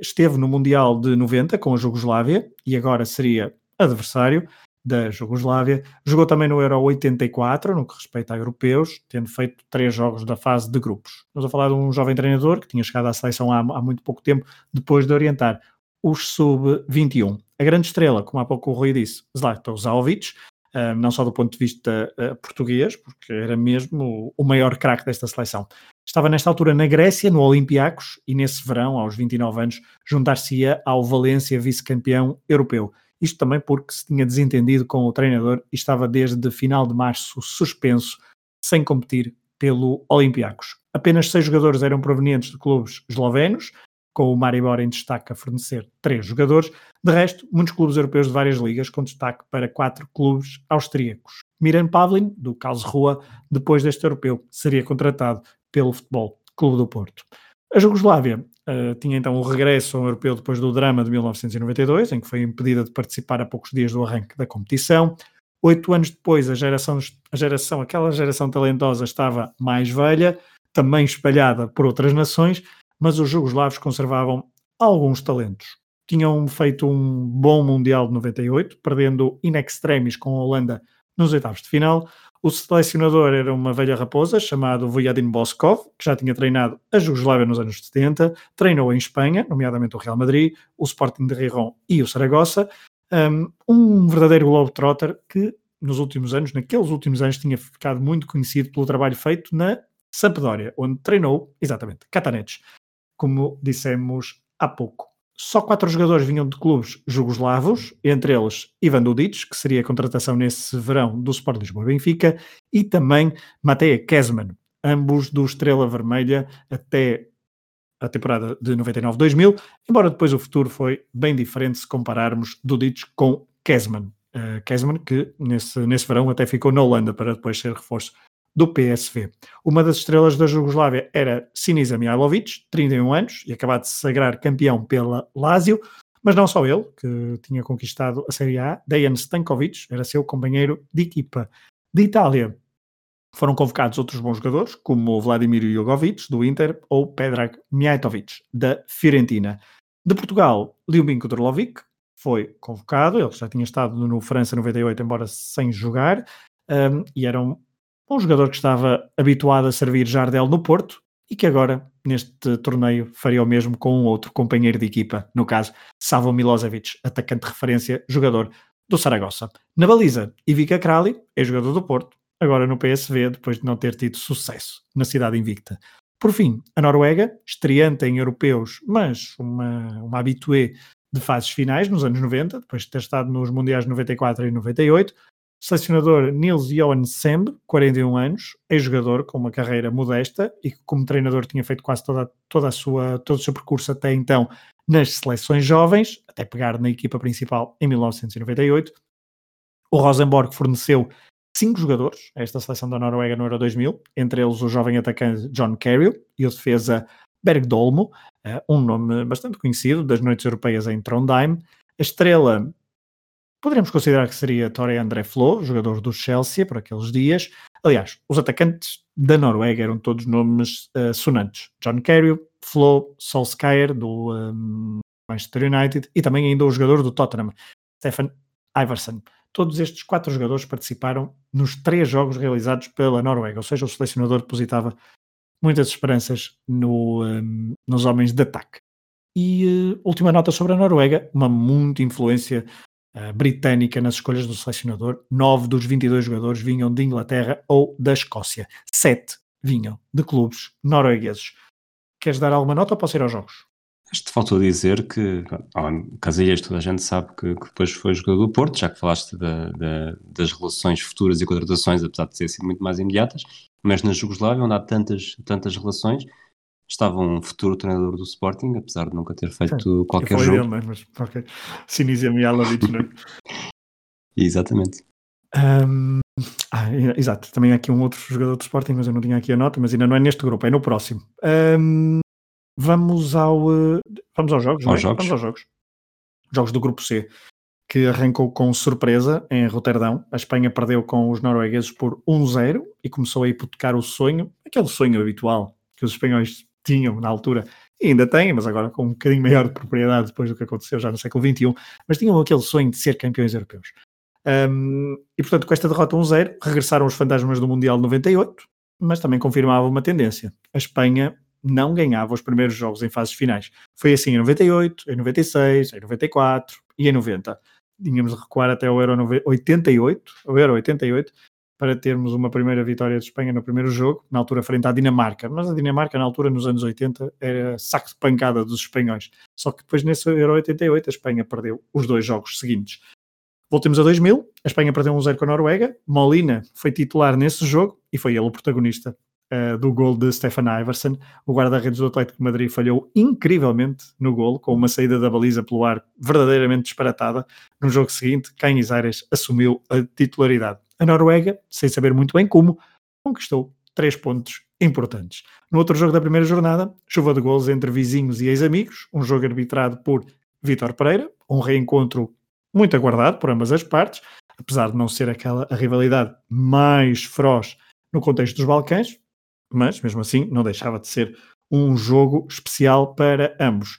esteve no Mundial de 90 com a Jugoslávia e agora seria adversário da Jugoslávia. Jogou também no Euro 84, no que respeita a europeus, tendo feito três jogos da fase de grupos. Estamos a falar de um jovem treinador que tinha chegado à seleção há, há muito pouco tempo, depois de orientar os sub-21. A grande estrela, como há pouco o Rui disse, Zlatan Zaovic, não só do ponto de vista uh, português, porque era mesmo o, o maior craque desta seleção. Estava nesta altura na Grécia, no Olympiacos, e nesse verão, aos 29 anos, juntar-se-ia ao Valência vice-campeão europeu. Isto também porque se tinha desentendido com o treinador e estava desde final de março suspenso, sem competir pelo Olympiacos. Apenas seis jogadores eram provenientes de clubes eslovenos, com o Maribor em destaque a fornecer três jogadores. De resto, muitos clubes europeus de várias ligas, com destaque para quatro clubes austríacos. Miran Pavlin, do Karlsruhe, depois deste europeu, seria contratado pelo Futebol Clube do Porto. A Jugoslávia uh, tinha então o regresso ao europeu depois do drama de 1992, em que foi impedida de participar a poucos dias do arranque da competição. Oito anos depois, a geração, a geração, aquela geração talentosa estava mais velha, também espalhada por outras nações, mas os jugoslavos conservavam alguns talentos. Tinham feito um bom Mundial de 98, perdendo in extremis com a Holanda nos oitavos de final, o selecionador era uma velha raposa chamado Vujadin Boskov, que já tinha treinado a Jugoslávia nos anos 70, treinou em Espanha, nomeadamente o Real Madrid, o Sporting de Rijon e o Saragossa, um verdadeiro globetrotter que nos últimos anos, naqueles últimos anos, tinha ficado muito conhecido pelo trabalho feito na Sampdoria, onde treinou, exatamente, Katanec, como dissemos há pouco. Só quatro jogadores vinham de clubes jugoslavos, entre eles Ivan Dudic, que seria a contratação nesse verão do Sport Lisboa Benfica, e também Mateja Kesman, ambos do Estrela Vermelha até a temporada de 99-2000, embora depois o futuro foi bem diferente se compararmos Dudic com Kesman. Uh, Kesman, que nesse, nesse verão até ficou na Holanda para depois ser reforço do PSV. Uma das estrelas da Jugoslávia era Sinisa Mihailovic, 31 anos, e acabado de se sagrar campeão pela Lazio, mas não só ele, que tinha conquistado a Série A, Dejan Stankovic era seu companheiro de equipa. De Itália foram convocados outros bons jogadores, como Vladimir Jogovic, do Inter, ou Pedrag Mijatovic, da Fiorentina. De Portugal, Ljubinko Drolovic foi convocado, ele já tinha estado no França 98, embora sem jogar, um, e era um um jogador que estava habituado a servir Jardel no Porto e que agora, neste torneio, faria o mesmo com um outro companheiro de equipa, no caso, Savo Milosevic, atacante de referência, jogador do Saragossa. Na baliza, Ivica Krali, é jogador do Porto, agora no PSV, depois de não ter tido sucesso na cidade invicta. Por fim, a Noruega, estreante em europeus, mas uma, uma habitué de fases finais nos anos 90, depois de ter estado nos Mundiais 94 e 98, Selecionador Nils Johan Semb, 41 anos, ex-jogador com uma carreira modesta e que como treinador tinha feito quase toda, toda a sua, todo o seu percurso até então nas seleções jovens, até pegar na equipa principal em 1998. O Rosenborg forneceu cinco jogadores a esta seleção da Noruega no Euro 2000, entre eles o jovem atacante John Carrill e o defesa Bergdolmo, eh, um nome bastante conhecido das noites europeias em Trondheim. A estrela Poderíamos considerar que seria Torre André Flo, jogador do Chelsea por aqueles dias. Aliás, os atacantes da Noruega eram todos nomes uh, sonantes. John Carey, Flo, Solskjaer, do um, Manchester United, e também ainda o jogador do Tottenham, Stefan Iverson. Todos estes quatro jogadores participaram nos três jogos realizados pela Noruega, ou seja, o selecionador depositava muitas esperanças no, um, nos homens de ataque. E uh, última nota sobre a Noruega, uma muita influência uh, britânica nas escolhas do selecionador. Nove dos 22 jogadores vinham de Inglaterra ou da Escócia. Sete vinham de clubes noruegueses. Queres dar alguma nota ou posso ir aos jogos? Que faltou dizer que oh, Casilhas toda a gente sabe que, que, depois foi jogador do Porto, já que falaste da, da, das relações futuras e contratações, apesar de ter sido muito mais imediatas, mas na Jugoslávia, onde há tantas, tantas relações, estava um futuro treinador do Sporting, apesar de nunca ter feito Sim, qualquer jogo. Ele, mas, ok. Sinisia Mijalovic, não é? Exatamente. Um, ah, exato, também há aqui um outro jogador do Sporting, mas eu não tinha aqui a nota, mas ainda não é neste grupo, é no próximo. Um, Vamos ao. Eh, vamos aos jogos, aos é? jogos. Vamos aos jogos. Jogos do grupo C, que arrancou com surpresa em Roterdão. A Espanha perdeu com os noruegueses por 1-0 e começou a hipotecar o sonho, aquele sonho habitual que os espanhóis tinham na altura, ainda têm, mas agora com um bocadinho maior de propriedade depois do que aconteceu já no século XXI, mas tinham aquele sonho de ser campeões europeus. Um, e portanto, com esta derrota 1-0, regressaram os fantasmas do Mundial 98, mas também confirmava uma tendência. A Espanha não ganhava os primeiros jogos em fases finais. Foi assim em 98, em 96, em 94 e em 90. Tínhamos de recuar até o Euro 88, o Euro 88, para termos uma primeira vitória de Espanha no primeiro jogo, na altura frente à Dinamarca. Mas a Dinamarca, na altura, nos anos 80, era saco de pancada dos espanhóis. Só que depois, nesse Euro 88, a Espanha perdeu os dois jogos seguintes. Voltemos a 2000, a Espanha perdeu 1-0 com a Noruega, Molina foi titular nesse jogo e foi ele o protagonista uh, do gol de Stefan Iverson. O guarda-redes do Atlético de Madrid falhou incrivelmente no gol, com uma saída da baliza pelo ar verdadeiramente disparatada. No jogo seguinte, Canis Aires assumiu a titularidade. A Noruega, sem saber muito bem como, conquistou três pontos importantes. No outro jogo da primeira jornada, chuva de gols entre vizinhos e ex-amigos, um jogo arbitrado por Vítor Pereira, um reencontro muito aguardado por ambas as partes, apesar de não ser aquela a rivalidade mais feroz no contexto dos Balcãs, mas mesmo assim não deixava de ser um jogo especial para ambos.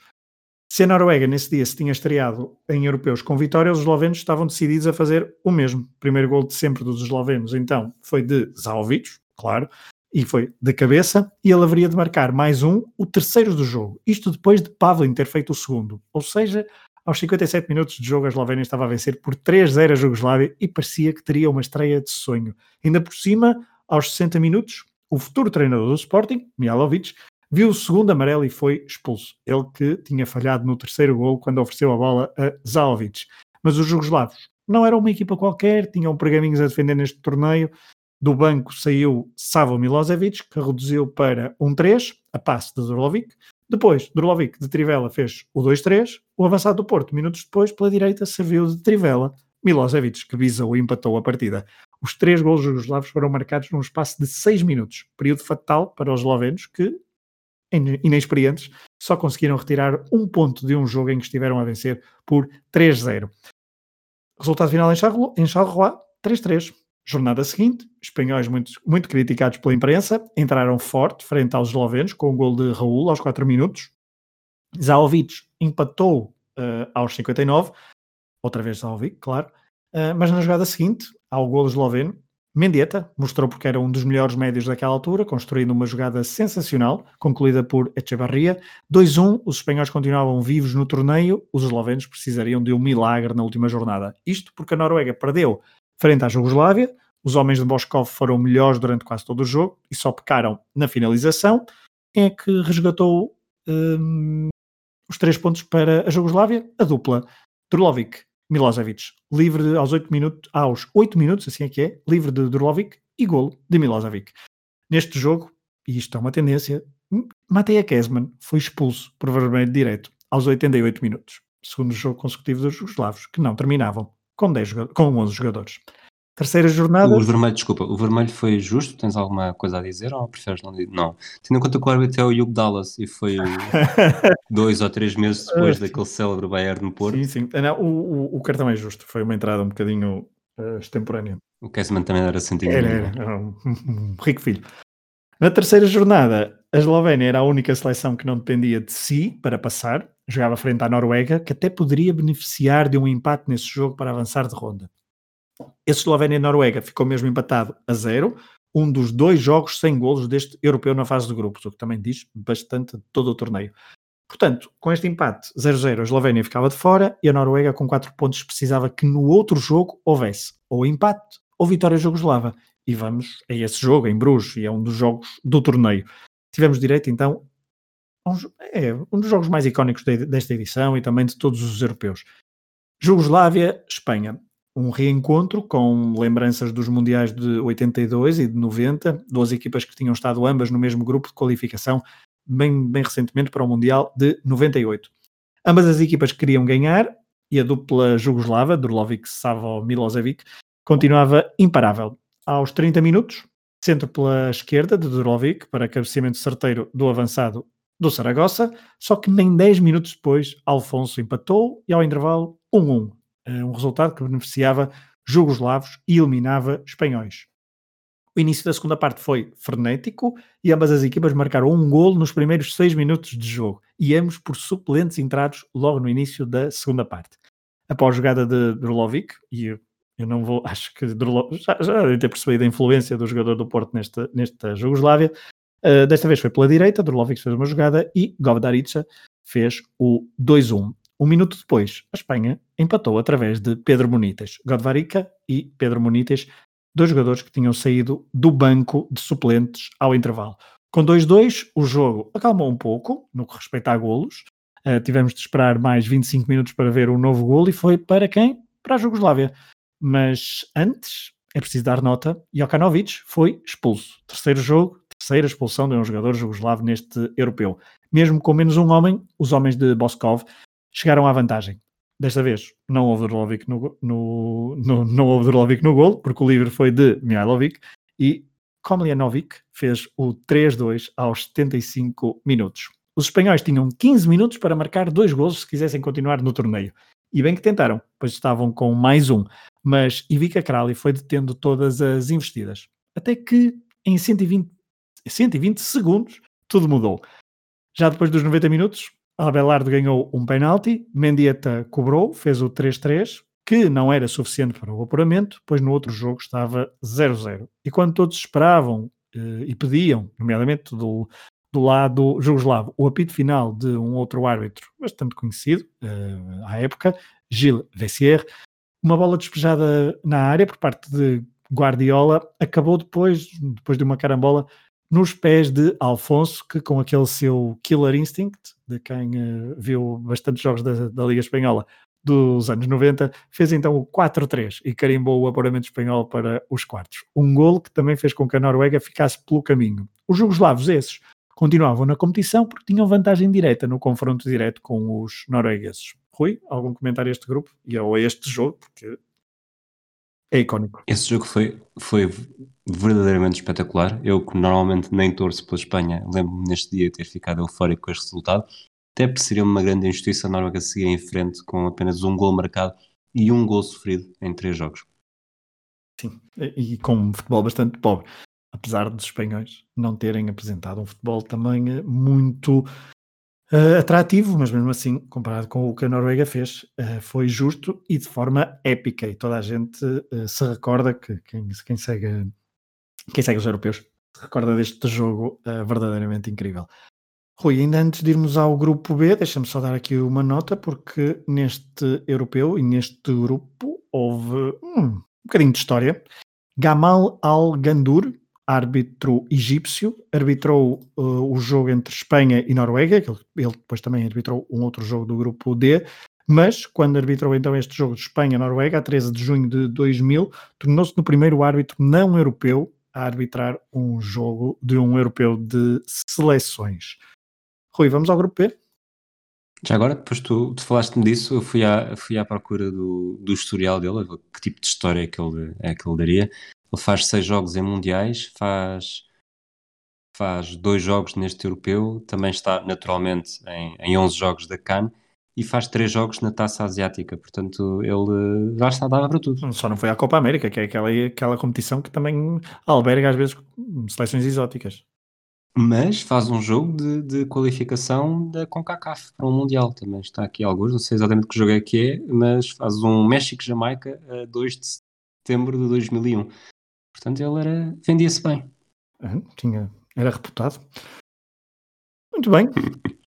Se a Noruega nesse dia se tinha estreado em europeus com vitória, os eslovenos estavam decididos a fazer o mesmo. Primeiro gol de sempre dos eslovenos, então, foi de Zaovic, claro, e foi de cabeça, e ele haveria de marcar mais um, o terceiro do jogo. Isto depois de Pavlin ter feito o segundo. Ou seja, aos 57 minutos de jogo, a Eslovénia estava a vencer por 3-0 a Jugoslávia e parecia que teria uma estreia de sonho. Ainda por cima, aos 60 minutos, o futuro treinador do Sporting, Mialovic, viu o segundo amarelo e foi expulso. Ele que tinha falhado no terceiro gol quando ofereceu a bola a Zaovic. Mas os jugoslavos não eram uma equipa qualquer, tinham pergaminhos a defender neste torneio. Do banco saiu Savo Milosevic, que reduziu para 1-3, a passe de Durlovic. Depois, Durlovic de Trivela fez o 2-3. O avançado do Porto, minutos depois, pela direita, serviu de Trivela. Milosevic, que visou e empatou a partida. Os três gols jugoslavos foram marcados num espaço de seis minutos, período fatal para os eslovenos que, inexperientes, só conseguiram retirar um ponto de um jogo em que estiveram a vencer por 3-0. Resultado final em Charleroi, 3-3. Jornada seguinte, espanhóis muito, muito criticados pela imprensa, entraram forte frente aos eslovenos com o gol de Raul aos 4 minutos. Zaovic empatou uh, aos 59, outra vez Zaovic, claro, uh, mas na jogada seguinte, ao golo esloveno. Mendieta mostrou porque era um dos melhores médios daquela altura, construindo uma jogada sensacional, concluída por Echevarria. 2-1, os espanhóis continuavam vivos no torneio, os eslovenos precisariam de um milagre na última jornada. Isto porque a Noruega perdeu frente à Jugoslávia, os homens de Moscou foram melhores durante quase todo o jogo e só pecaram na finalização. Quem é que resgatou hum, os três pontos para a Jugoslávia? A dupla Drolovic Milosevic, livre aos 8 minutos, aos 8 minutos, assim é que é, livre de Drulovic e golo de Milosevic. Neste jogo, e isto é uma tendência, Mateja Kesman foi expulso por vermelho direto aos 88 minutos, segundo jogo consecutivo dos jugoslavos, que não terminavam com, 10, com 11 jogadores. Terceira jornada. O vermelho, desculpa, o vermelho foi justo? Tens alguma coisa a dizer ou preferes não dizer? Não. Tendo em conta que o árbitro é o Hugh Dallas e foi dois ou três meses depois daquele célebre Bayern no Porto. Sim, sim. Não, o, o, o, cartão é justo, foi uma entrada um bocadinho uh, extemporânea. O Kessman também era sentido. Era, era, era um, um rico filho. Na terceira jornada, a Eslovénia era a única seleção que não dependia de si para passar, jogava frente à Noruega, que até poderia beneficiar de um empate nesse jogo para avançar de ronda. Eslovénia e Noruega ficou mesmo empatado a zero, um dos dois jogos sem golos deste europeu na fase de grupos, o que também diz bastante de todo o torneio. Portanto, com este empate 0-0, a Eslovénia ficava de fora e a Noruega, com 4 pontos, precisava que no outro jogo houvesse ou empate ou vitória jugoslava. E vamos a esse jogo em Bruges, e é um dos jogos do torneio. Tivemos direito então a um, é, um dos jogos mais icónicos de, desta edição e também de todos os europeus. Jugoslávia, Espanha. Um reencontro com lembranças dos mundiais de 82 e de 90, duas equipas que tinham estado ambas no mesmo grupo de qualificação bem, bem recentemente para o Mundial de 98. Ambas as equipas queriam ganhar e a dupla jugoslava, Durlovic Savo Milosevic, continuava imparável. Aos 30 minutos, centro pela esquerda de Durlovic para cabeceamento certeiro do avançado do Saragossa, só que nem 10 minutos depois Alfonso empatou e ao intervalo 1-1, eh, um resultado que beneficiava jugoslavos e eliminava espanhóis. O início da segunda parte foi frenético e ambas as equipas marcaram um golo nos primeiros seis minutos de jogo e ambos por suplentes entrados logo no início da segunda parte. Após a jogada de Drolovic, e eu, eu não vou, acho que já, devem ter percebido a influência do jogador do Porto nesta, nesta Jugoslávia, uh, desta vez foi pela direita, Drolovic fez uma jogada e Govdarica fez o 2-1. Um minuto depois, a Espanha empatou através de Pedro Munites. Godvarica e Pedro Munites dois jogadores que tinham saído do banco de suplentes ao intervalo. Com 2-2, o jogo acalmou um pouco no que respeita a golos. Uh, tivemos de esperar mais 25 minutos para ver um novo golo e foi para quem? Para a Jugoslávia. Mas antes, é preciso dar nota, Jokanovic foi expulso. Terceiro jogo, terceira expulsão de um jogador jugoslavo neste europeu. Mesmo com menos um homem, os homens de Boskov chegaram à vantagem. Desta vez não houve Drolovic no, no, no, não houve Drolovic no gol, porque o livre foi de Mihailovic e Komljanovic fez o 3-2 aos 75 minutos. Os espanhóis tinham 15 minutos para marcar dois gols se quisessem continuar no torneio. E bem que tentaram, pois estavam com mais um. Mas Ivica Krali foi detendo todas as investidas. Até que em 120, 120 segundos tudo mudou. Já depois dos 90 minutos, Abelardo ganhou um penalti, Mendieta cobrou, fez o 3-3, que não era suficiente para o apuramento, pois no outro jogo estava 0-0. E quando todos esperavam eh, e pediam, nomeadamente do, do lado jugoslavo, o apito final de um outro árbitro bastante conhecido eh, à época, Gilles Vessier, uma bola despejada na área por parte de Guardiola acabou depois, depois de uma carambola, nos pés de Alfonso, que com aquele seu killer instinct, de quem uh, viu bastantes jogos da, da, Liga Espanhola dos anos 90, fez então o 4-3 e carimbou o apuramento espanhol para os quartos. Um gol que também fez com que a Noruega ficasse pelo caminho. Os jugoslavos esses continuavam na competição porque tinham vantagem direta no confronto direto com os noruegueses. Rui, algum comentário a este grupo e a este jogo, porque é icónico. Esse jogo foi, foi verdadeiramente espetacular. Eu, que normalmente nem torço pela Espanha, lembro-me neste dia ter ficado eufórico com este resultado. Até seria uma grande injustiça a Noruega seguir em frente com apenas um gol marcado e um gol sofrido em três jogos. Sim, e com um futebol bastante pobre. Apesar dos espanhóis não terem apresentado um futebol também muito uh, atrativo, mas mesmo assim, comparado com o que a Noruega fez, uh, foi justo e de forma épica. E toda a gente uh, se recorda que quem, quem, segue, quem segue os europeus se recorda deste jogo verdadeiramente incrível. Rui, ainda antes de irmos ao grupo B, deixa-me só dar aqui uma nota, porque neste europeu e neste grupo houve hum, um bocadinho de história. Gamal Al-Gandur, árbitro egípcio, arbitrou uh, o jogo entre Espanha e Noruega, ele, ele depois também arbitrou um outro jogo do grupo D, mas quando arbitrou então este jogo de Espanha-Noruega, a 13 de junho de 2000, tornou-se no primeiro árbitro não europeu a arbitrar um jogo de um europeu de seleções. Rui, vamos ao grupo B? Já agora, depois tu, tu falaste-me disso, eu fui à, fui à procura do, do historial dele, que tipo de história é que ele, é que ele daria. Ele faz seis jogos em mundiais, faz, faz dois jogos neste europeu, também está naturalmente em, em 11 jogos da CAN e faz três jogos na taça asiática. Portanto, ele já está dava para tudo. Só não foi à Copa América, que é aquela, aquela competição que também alberga às vezes seleções exóticas. Mas faz um jogo de, de qualificação da CONCACAF para um Mundial. Também está aqui alguns, não sei exatamente que jogo é que é, mas faz um México-Jamaica a 2 de setembro de 2001. Portanto, ele era vendia-se bem. Uhum, tinha, era reputado. Muito bem.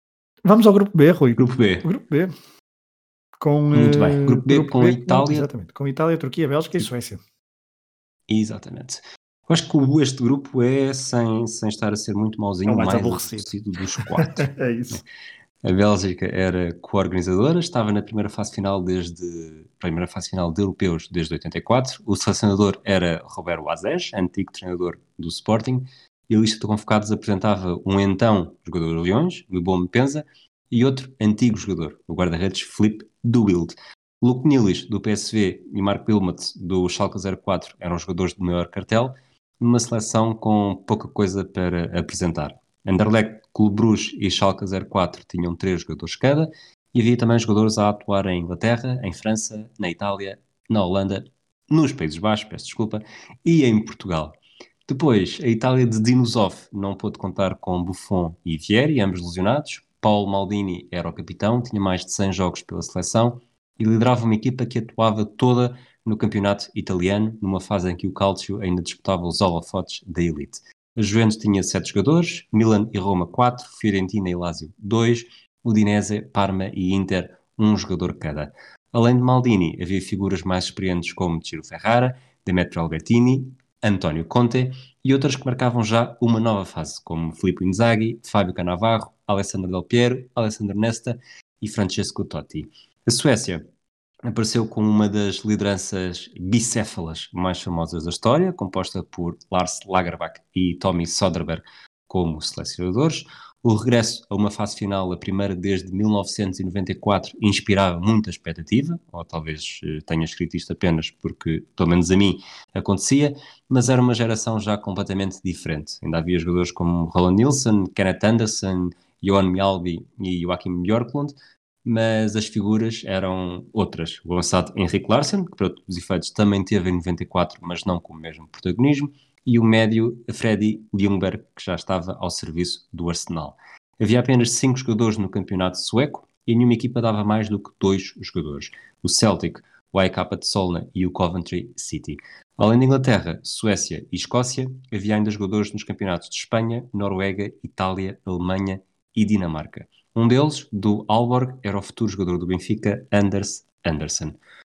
Vamos ao grupo B, Rui. Grupo B. Grupo B. Com, Muito bem. eh, Grupo B com Itália. Exatamente. Com Itália, Turquia, Bélgica e Suécia. Exatamente. Eu acho que este grupo é, sem, sem estar a ser muito mauzinho, É o o mais mais, aborrecido. aborrecido dos quatro. é isso. A Bélgica era co-organizadora, estava na primeira fase final desde primeira fase final de europeus desde 84. O selecionador era Roberto Azes, antigo treinador do Sporting, e a lista de convocados apresentava um então jogador dos Leões, Lubom Penza, e outro antigo jogador, o guarda-redes Filipe Duwild. Luke Nilis, do PSV, e Mark Wilmot, do Schalke 04, eram jogadores do maior cartel, numa seleção com pouca coisa para apresentar. Anderlecht, Clube Bruges e Schalke 04 tinham três jogadores cada, e havia também jogadores a atuar em Inglaterra, em França, na Itália, na Holanda, nos Países Baixos, peço desculpa, e em Portugal. Depois, a Itália de Dinosov não pôde contar com Buffon e Vieri, ambos lesionados. Paulo Maldini era o capitão, tinha mais de 100 jogos pela seleção e liderava uma equipa que atuava toda no campeonato italiano, numa fase em que o Calcio ainda disputava os holofotes da elite. A Juventus tinha 7 jogadores, Milan e Roma 4, Fiorentina e Lazio 2, Udinese, Parma e Inter um jogador cada. Além de Maldini, havia figuras mais experientes como Ciro Ferrara, Demetrio Albertini, António Conte e outras que marcavam já uma nova fase, como Filippo Inzaghi, Fábio Cannavaro, Alessandro Del Piero, Alessandro Nesta e Francesco Totti. A Suécia apareceu com uma das lideranças bicéfalas mais famosas da história, composta por Lars Lagerbäck e Tommy Soderberg como selecionadores. O regresso a uma fase final, a primeira desde 1994, inspirava muita expectativa, ou talvez eh, tenha escrito isto apenas porque, pelo menos a mim, acontecia, mas era uma geração já completamente diferente. Ainda havia jogadores como Roland Nilsson, Kenneth Anderson, Johan Mjalby e Joachim Björklund, mas as figuras eram outras. O avançado Henrik Larsen, que para os efeitos também teve em 94, mas não com o mesmo protagonismo, e o médio Freddy Ljungberg, que já estava ao serviço do Arsenal. Havia apenas cinco jogadores no campeonato sueco e nenhuma equipa dava mais do que dois jogadores: o Celtic, o AEK de Solna e o Coventry City. Além da Inglaterra, Suécia e Escócia, havia ainda jogadores nos campeonatos de Espanha, Noruega, Itália, Alemanha e Dinamarca. Um deles, do Aalborg, era o futuro jogador do Benfica, Anders Andersen.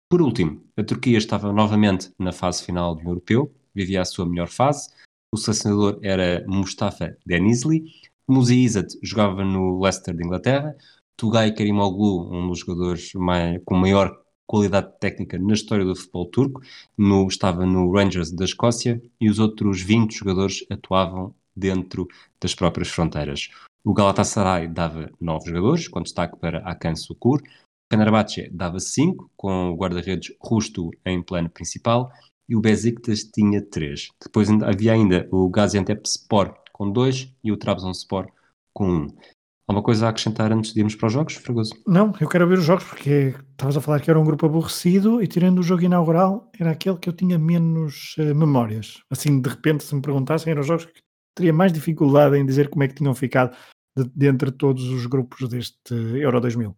Por último, a Turquia estava novamente na fase final do europeu, vivia a sua melhor fase. O selecionador era Mustafa Denizli. Muzi Izzat jogava no Leicester de Inglaterra. Tugay Karimoglu, um dos jogadores mais, com maior qualidade técnica na história do futebol turco, no, estava no Rangers da Escócia e os outros 20 jogadores atuavam dentro das próprias fronteiras. O Galatasaray dava 9 jogadores, com destaque para Akan Sukur. O Fenerbahçe dava 5, com o guarda-redes Rusto em plano principal e o Besiktas tinha 3. Depois havia ainda o Gaziantep-Spor com 2 e o Trabzonspor com 1. Um. Alguma coisa a acrescentar antes de irmos para os jogos, Fragoso? Não, eu quero ver os jogos porque estavas a falar que era um grupo aborrecido e tirando o jogo inaugural era aquele que eu tinha menos uh, memórias. Assim, de repente, se me perguntassem, eram os jogos que teria mais dificuldade em dizer como é que tinham ficado de, de todos os grupos deste Euro 2000.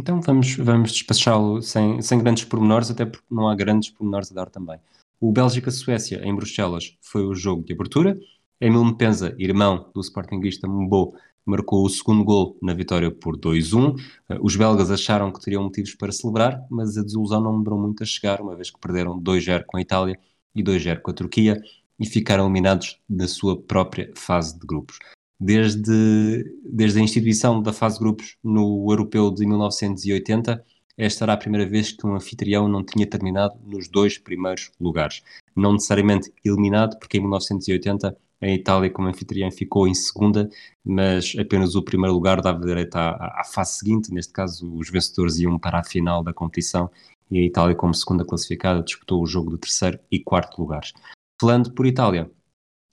Então vamos, vamos despachá-lo sem, sem grandes pormenores, até porque não há grandes pormenores a dar também. O Bélgica-Suécia em Bruxelas foi o jogo de abertura. Emil Mpenza, irmão do sportinguista Mbo, marcou o segundo gol na vitória por 2-1. Os belgas acharam que teriam motivos para celebrar, mas a desilusão não demorou muito a chegar, uma vez que perderam 2-0 com a Itália e 2-0 com a Turquia e ficaram eliminados da sua própria fase de grupos. Desde, desde a instituição da fase grupos no Europeu de 1980, esta era a primeira vez que um anfitrião não tinha terminado nos dois primeiros lugares. Não necessariamente eliminado, porque em 1980 a Itália, como anfitriã, ficou em segunda, mas apenas o primeiro lugar dava direito à, à fase seguinte. Neste caso, os vencedores iam para a final da competição e a Itália, como segunda classificada, disputou o jogo do terceiro e quarto lugares. Falando por Itália,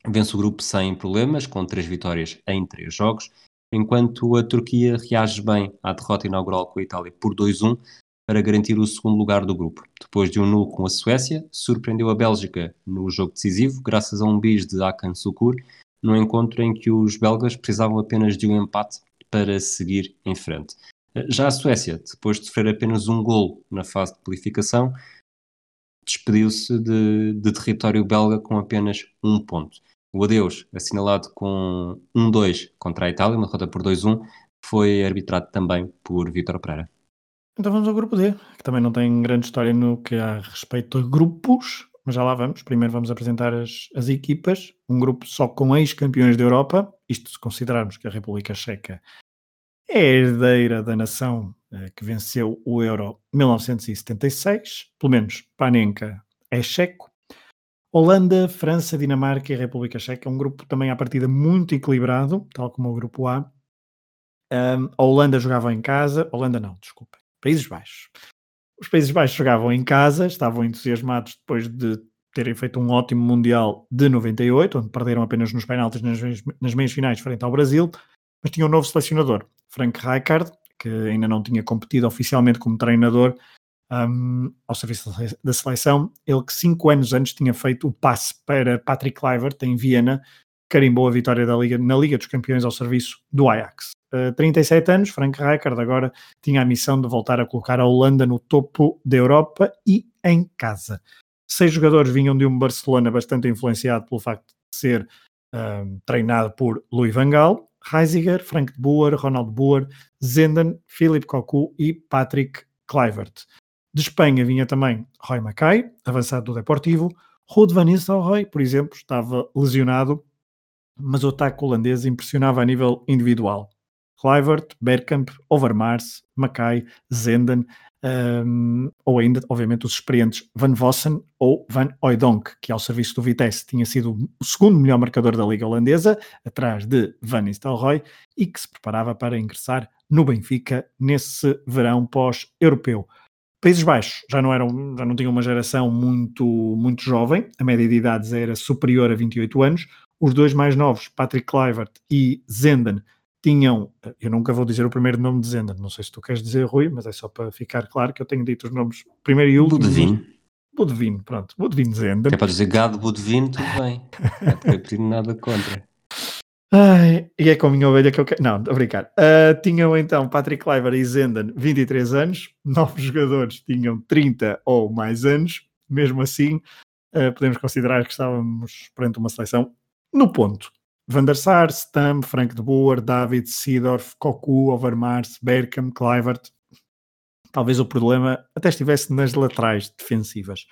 vence o grupo sem problemas, com três vitórias em três jogos, enquanto a Turquia reage bem à derrota inaugural com a Itália por 2-1 para garantir o segundo lugar do grupo. Depois de um nulo com a Suécia, surpreendeu a Bélgica no jogo decisivo, graças a um bis de Akan Sukur, num encontro em que os belgas precisavam apenas de um empate para seguir em frente. Já a Suécia, depois de sofrer apenas um gol na fase de qualificação, despediu-se de, de território belga com apenas um ponto. O adeus, assinalado com 1-2 contra a Itália, uma derrota por 2-1, foi arbitrado também por Vítor Pereira. Então vamos ao grupo D, que também não tem grande história no que há respeito a grupos, mas já lá vamos. Primeiro vamos apresentar as, as equipas. Um grupo só com ex-campeões da Europa, isto se considerarmos que a República Checa é herdeira da nação eh, que venceu o Euro 1976, pelo menos Panenka é checo. Holanda, França, Dinamarca e República Checa, um grupo também à partida muito equilibrado, tal como o grupo A. Um, a Holanda jogava em casa, Holanda não, desculpa, Países Baixos. Os Países Baixos jogavam em casa, estavam entusiasmados depois de terem feito um ótimo Mundial de 98, onde perderam apenas nos penaltis nas, nas meias finais frente ao Brasil, mas tinha um novo selecionador, Frank Rijkaard, que ainda não tinha competido oficialmente como treinador um, ao serviço da seleção. Ele que cinco anos antes tinha feito o passe para Patrick Kluivert em Viena, carimbou a vitória da Liga, na Liga dos Campeões ao serviço do Ajax. Uh, 37 anos, Frank Rijkaard agora tinha a missão de voltar a colocar a Holanda no topo da Europa e em casa. Seis jogadores vinham de um Barcelona bastante influenciado pelo facto de ser um, treinado por Louis van Gaal, Heisiger, Frank de Boer, Ronald Boer, Zenden, Philip Cocu e Patrick Kluivert. De Espanha vinha também Roy Mackay, avançado do Deportivo, Ruud van Nistelrooy, por exemplo, estava lesionado, mas o ataque holandês impressionava a nível individual. Kluivert, Bergkamp, Overmars, Mackay, Zenden, um, ou ainda, obviamente, os experientes Van Vossen ou Van Oudonk, que ao serviço do Vitesse tinha sido o segundo melhor marcador da Liga Holandesa, atrás de Van Nistelrooy, e que se preparava para ingressar no Benfica nesse verão pós-europeu. Países Baixos já não, eram, já não tinham uma geração muito, muito jovem, a média de idades era superior a 28 anos. Os dois mais novos, Patrick Kluivert e Zenden, tinham, eu nunca vou dizer o primeiro nome de Zender, não sei se tu queres dizer Rui, mas é só para ficar claro que eu tenho dito os nomes primeiro e último. Budevin. Budevin, pronto, Budevin Zender. É para dizer gado Budevin, tudo bem. Não tenho nada contra. Ai, e é com a minha ovelha que eu quero. Não, a brincar. Uh, tinham então Patrick Kleiber e Zenden 23 anos, novos jogadores tinham 30 ou mais anos, mesmo assim, uh, podemos considerar que estávamos perante uma seleção no ponto. Van der Sar, Stam, Frank de Boer, David, Seedorf, Cocu, Overmars, Berkham, Kluivert. Talvez o problema até estivesse nas laterais defensivas.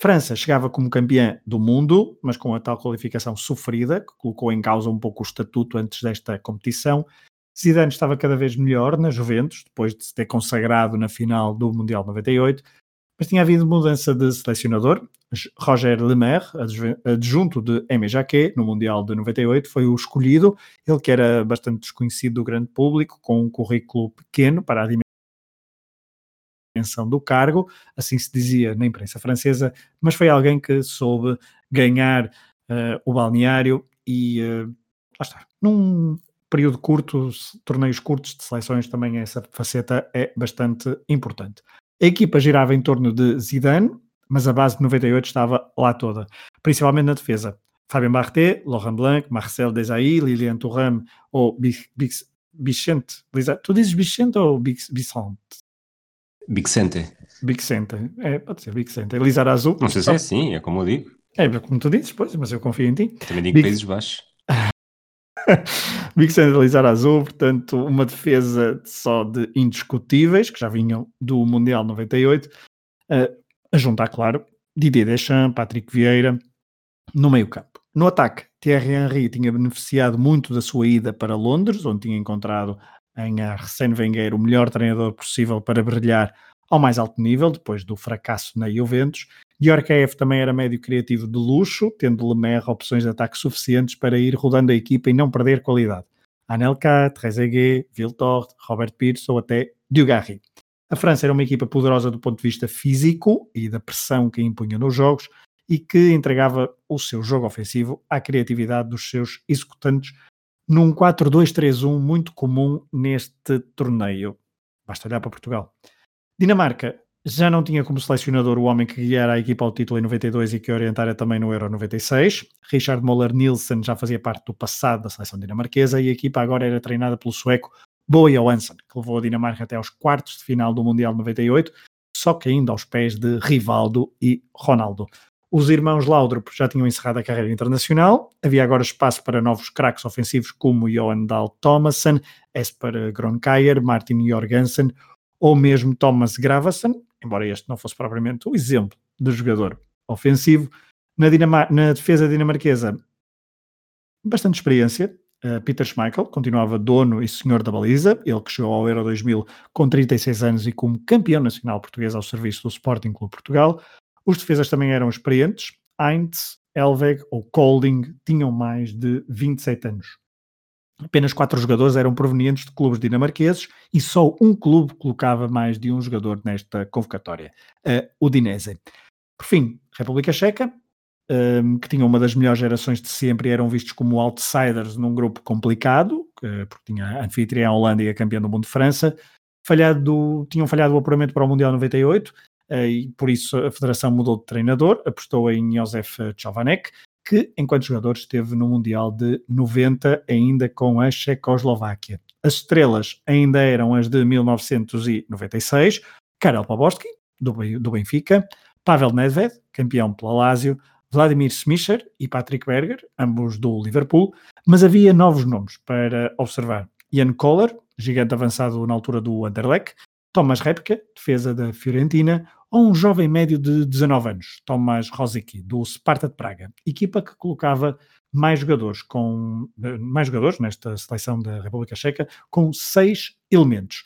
França chegava como campeã do mundo, mas com a tal qualificação sofrida, que colocou em causa um pouco o estatuto antes desta competição. Zidane estava cada vez melhor na Juventus, depois de se ter consagrado na final do Mundial 98, mas tinha havido mudança de selecionador. Roger Lemaire, adjunto de Aimé Jacquet, no Mundial de 98, foi o escolhido. Ele que era bastante desconhecido do grande público, com um currículo pequeno para a dimensão do cargo, assim se dizia na imprensa francesa, mas foi alguém que soube ganhar uh, o balneário e uh, lá está. Num período curto, torneios curtos de seleções, também essa faceta é bastante importante. A equipa girava em torno de Zidane, mas a base de 98 estava lá toda, principalmente na defesa. Fabien Barthez, Laurent Blanc, Marcel Desailly, Lilian Thuram ou Bichente. Tu dizes Bichente ou Vicente? Bixente. Bixente. É, pode ser Bixente. Elizar Azul. Não sei se é assim, é como eu digo. É como tu dizes, pois, mas eu confio em ti. Também digo Bix... Países Baixos. Big centralizar azul, portanto, uma defesa só de indiscutíveis, que já vinham do Mundial 98, uh, eh, a juntar, claro, Didier Deschamps, Patrick Vieira, no meio campo. No ataque, Thierry Henry tinha beneficiado muito da sua ida para Londres, onde tinha encontrado em Arsène Wenger o melhor treinador possível para brilhar ao mais alto nível, depois do fracasso na Juventus, Djorkaeff também era médio criativo de luxo, tendo Lemaire opções de ataque suficientes para ir rodando a equipa e não perder qualidade. Anelka, Trezeguet, Viltort, Robert Pires ou até Dugarry. A França era uma equipa poderosa do ponto de vista físico e da pressão que impunha nos jogos e que entregava o seu jogo ofensivo à criatividade dos seus executantes num 4-2-3-1 muito comum neste torneio. Basta olhar para Portugal. Dinamarca já não tinha como selecionador o homem que guiara a equipa ao título em 92 e que orientara também no Euro 96. Richard Moller Nielsen já fazia parte do passado da seleção dinamarquesa e a equipa agora era treinada pelo sueco Boje Johansson, que levou a Dinamarca até aos quartos de final do Mundial 98, só caindo aos pés de Rivaldo e Ronaldo. Os irmãos Laudrup já tinham encerrado a carreira internacional, havia agora espaço para novos craques ofensivos como Johan Dahl Thomassen, Esper Gronkaier, Martin Jorgensen ou mesmo Thomas Gravason, embora este não fosse propriamente o exemplo de jogador ofensivo. Na, Dinamar na defesa dinamarquesa, bastante experiência. Uh, Peter Schmeichel continuava dono e senhor da baliza, ele que chegou ao Euro 2000 com 36 anos e como campeão nacional português ao serviço do Sporting Clube Portugal. Os defesas também eram experientes. Heinz, Elveg ou Kolding tinham mais de 27 anos. Apenas quatro jogadores eram provenientes de clubes dinamarqueses e só um clube colocava mais de um jogador nesta convocatória, a Udinese. Por fim, República Checa, um, que tinha uma das melhores gerações de sempre e eram vistos como outsiders num grupo complicado, porque tinha a anfitriã Holanda e a campeã do mundo de França, falhado, tinham falhado o apuramento para o Mundial 98 eh, e por isso a federação mudou de treinador, apostou em Josef Chovanek, que enquanto jogador esteve no Mundial de 90 ainda com a Checoslováquia. As estrelas ainda eram as de 1996, Karel Pavorsky, do Benfica, Pavel Nedved, campeão pela Lazio, Vladimir Smisher e Patrick Berger, ambos do Liverpool, mas havia novos nomes para observar. Jan Koller, gigante avançado na altura do Anderlecht, Thomas Repke, defesa da Fiorentina, ou um jovem médio de 19 anos, Tomas Rosicky, do Sparta de Praga, equipa que colocava mais jogadores com mais jogadores nesta seleção da República Checa com seis elementos.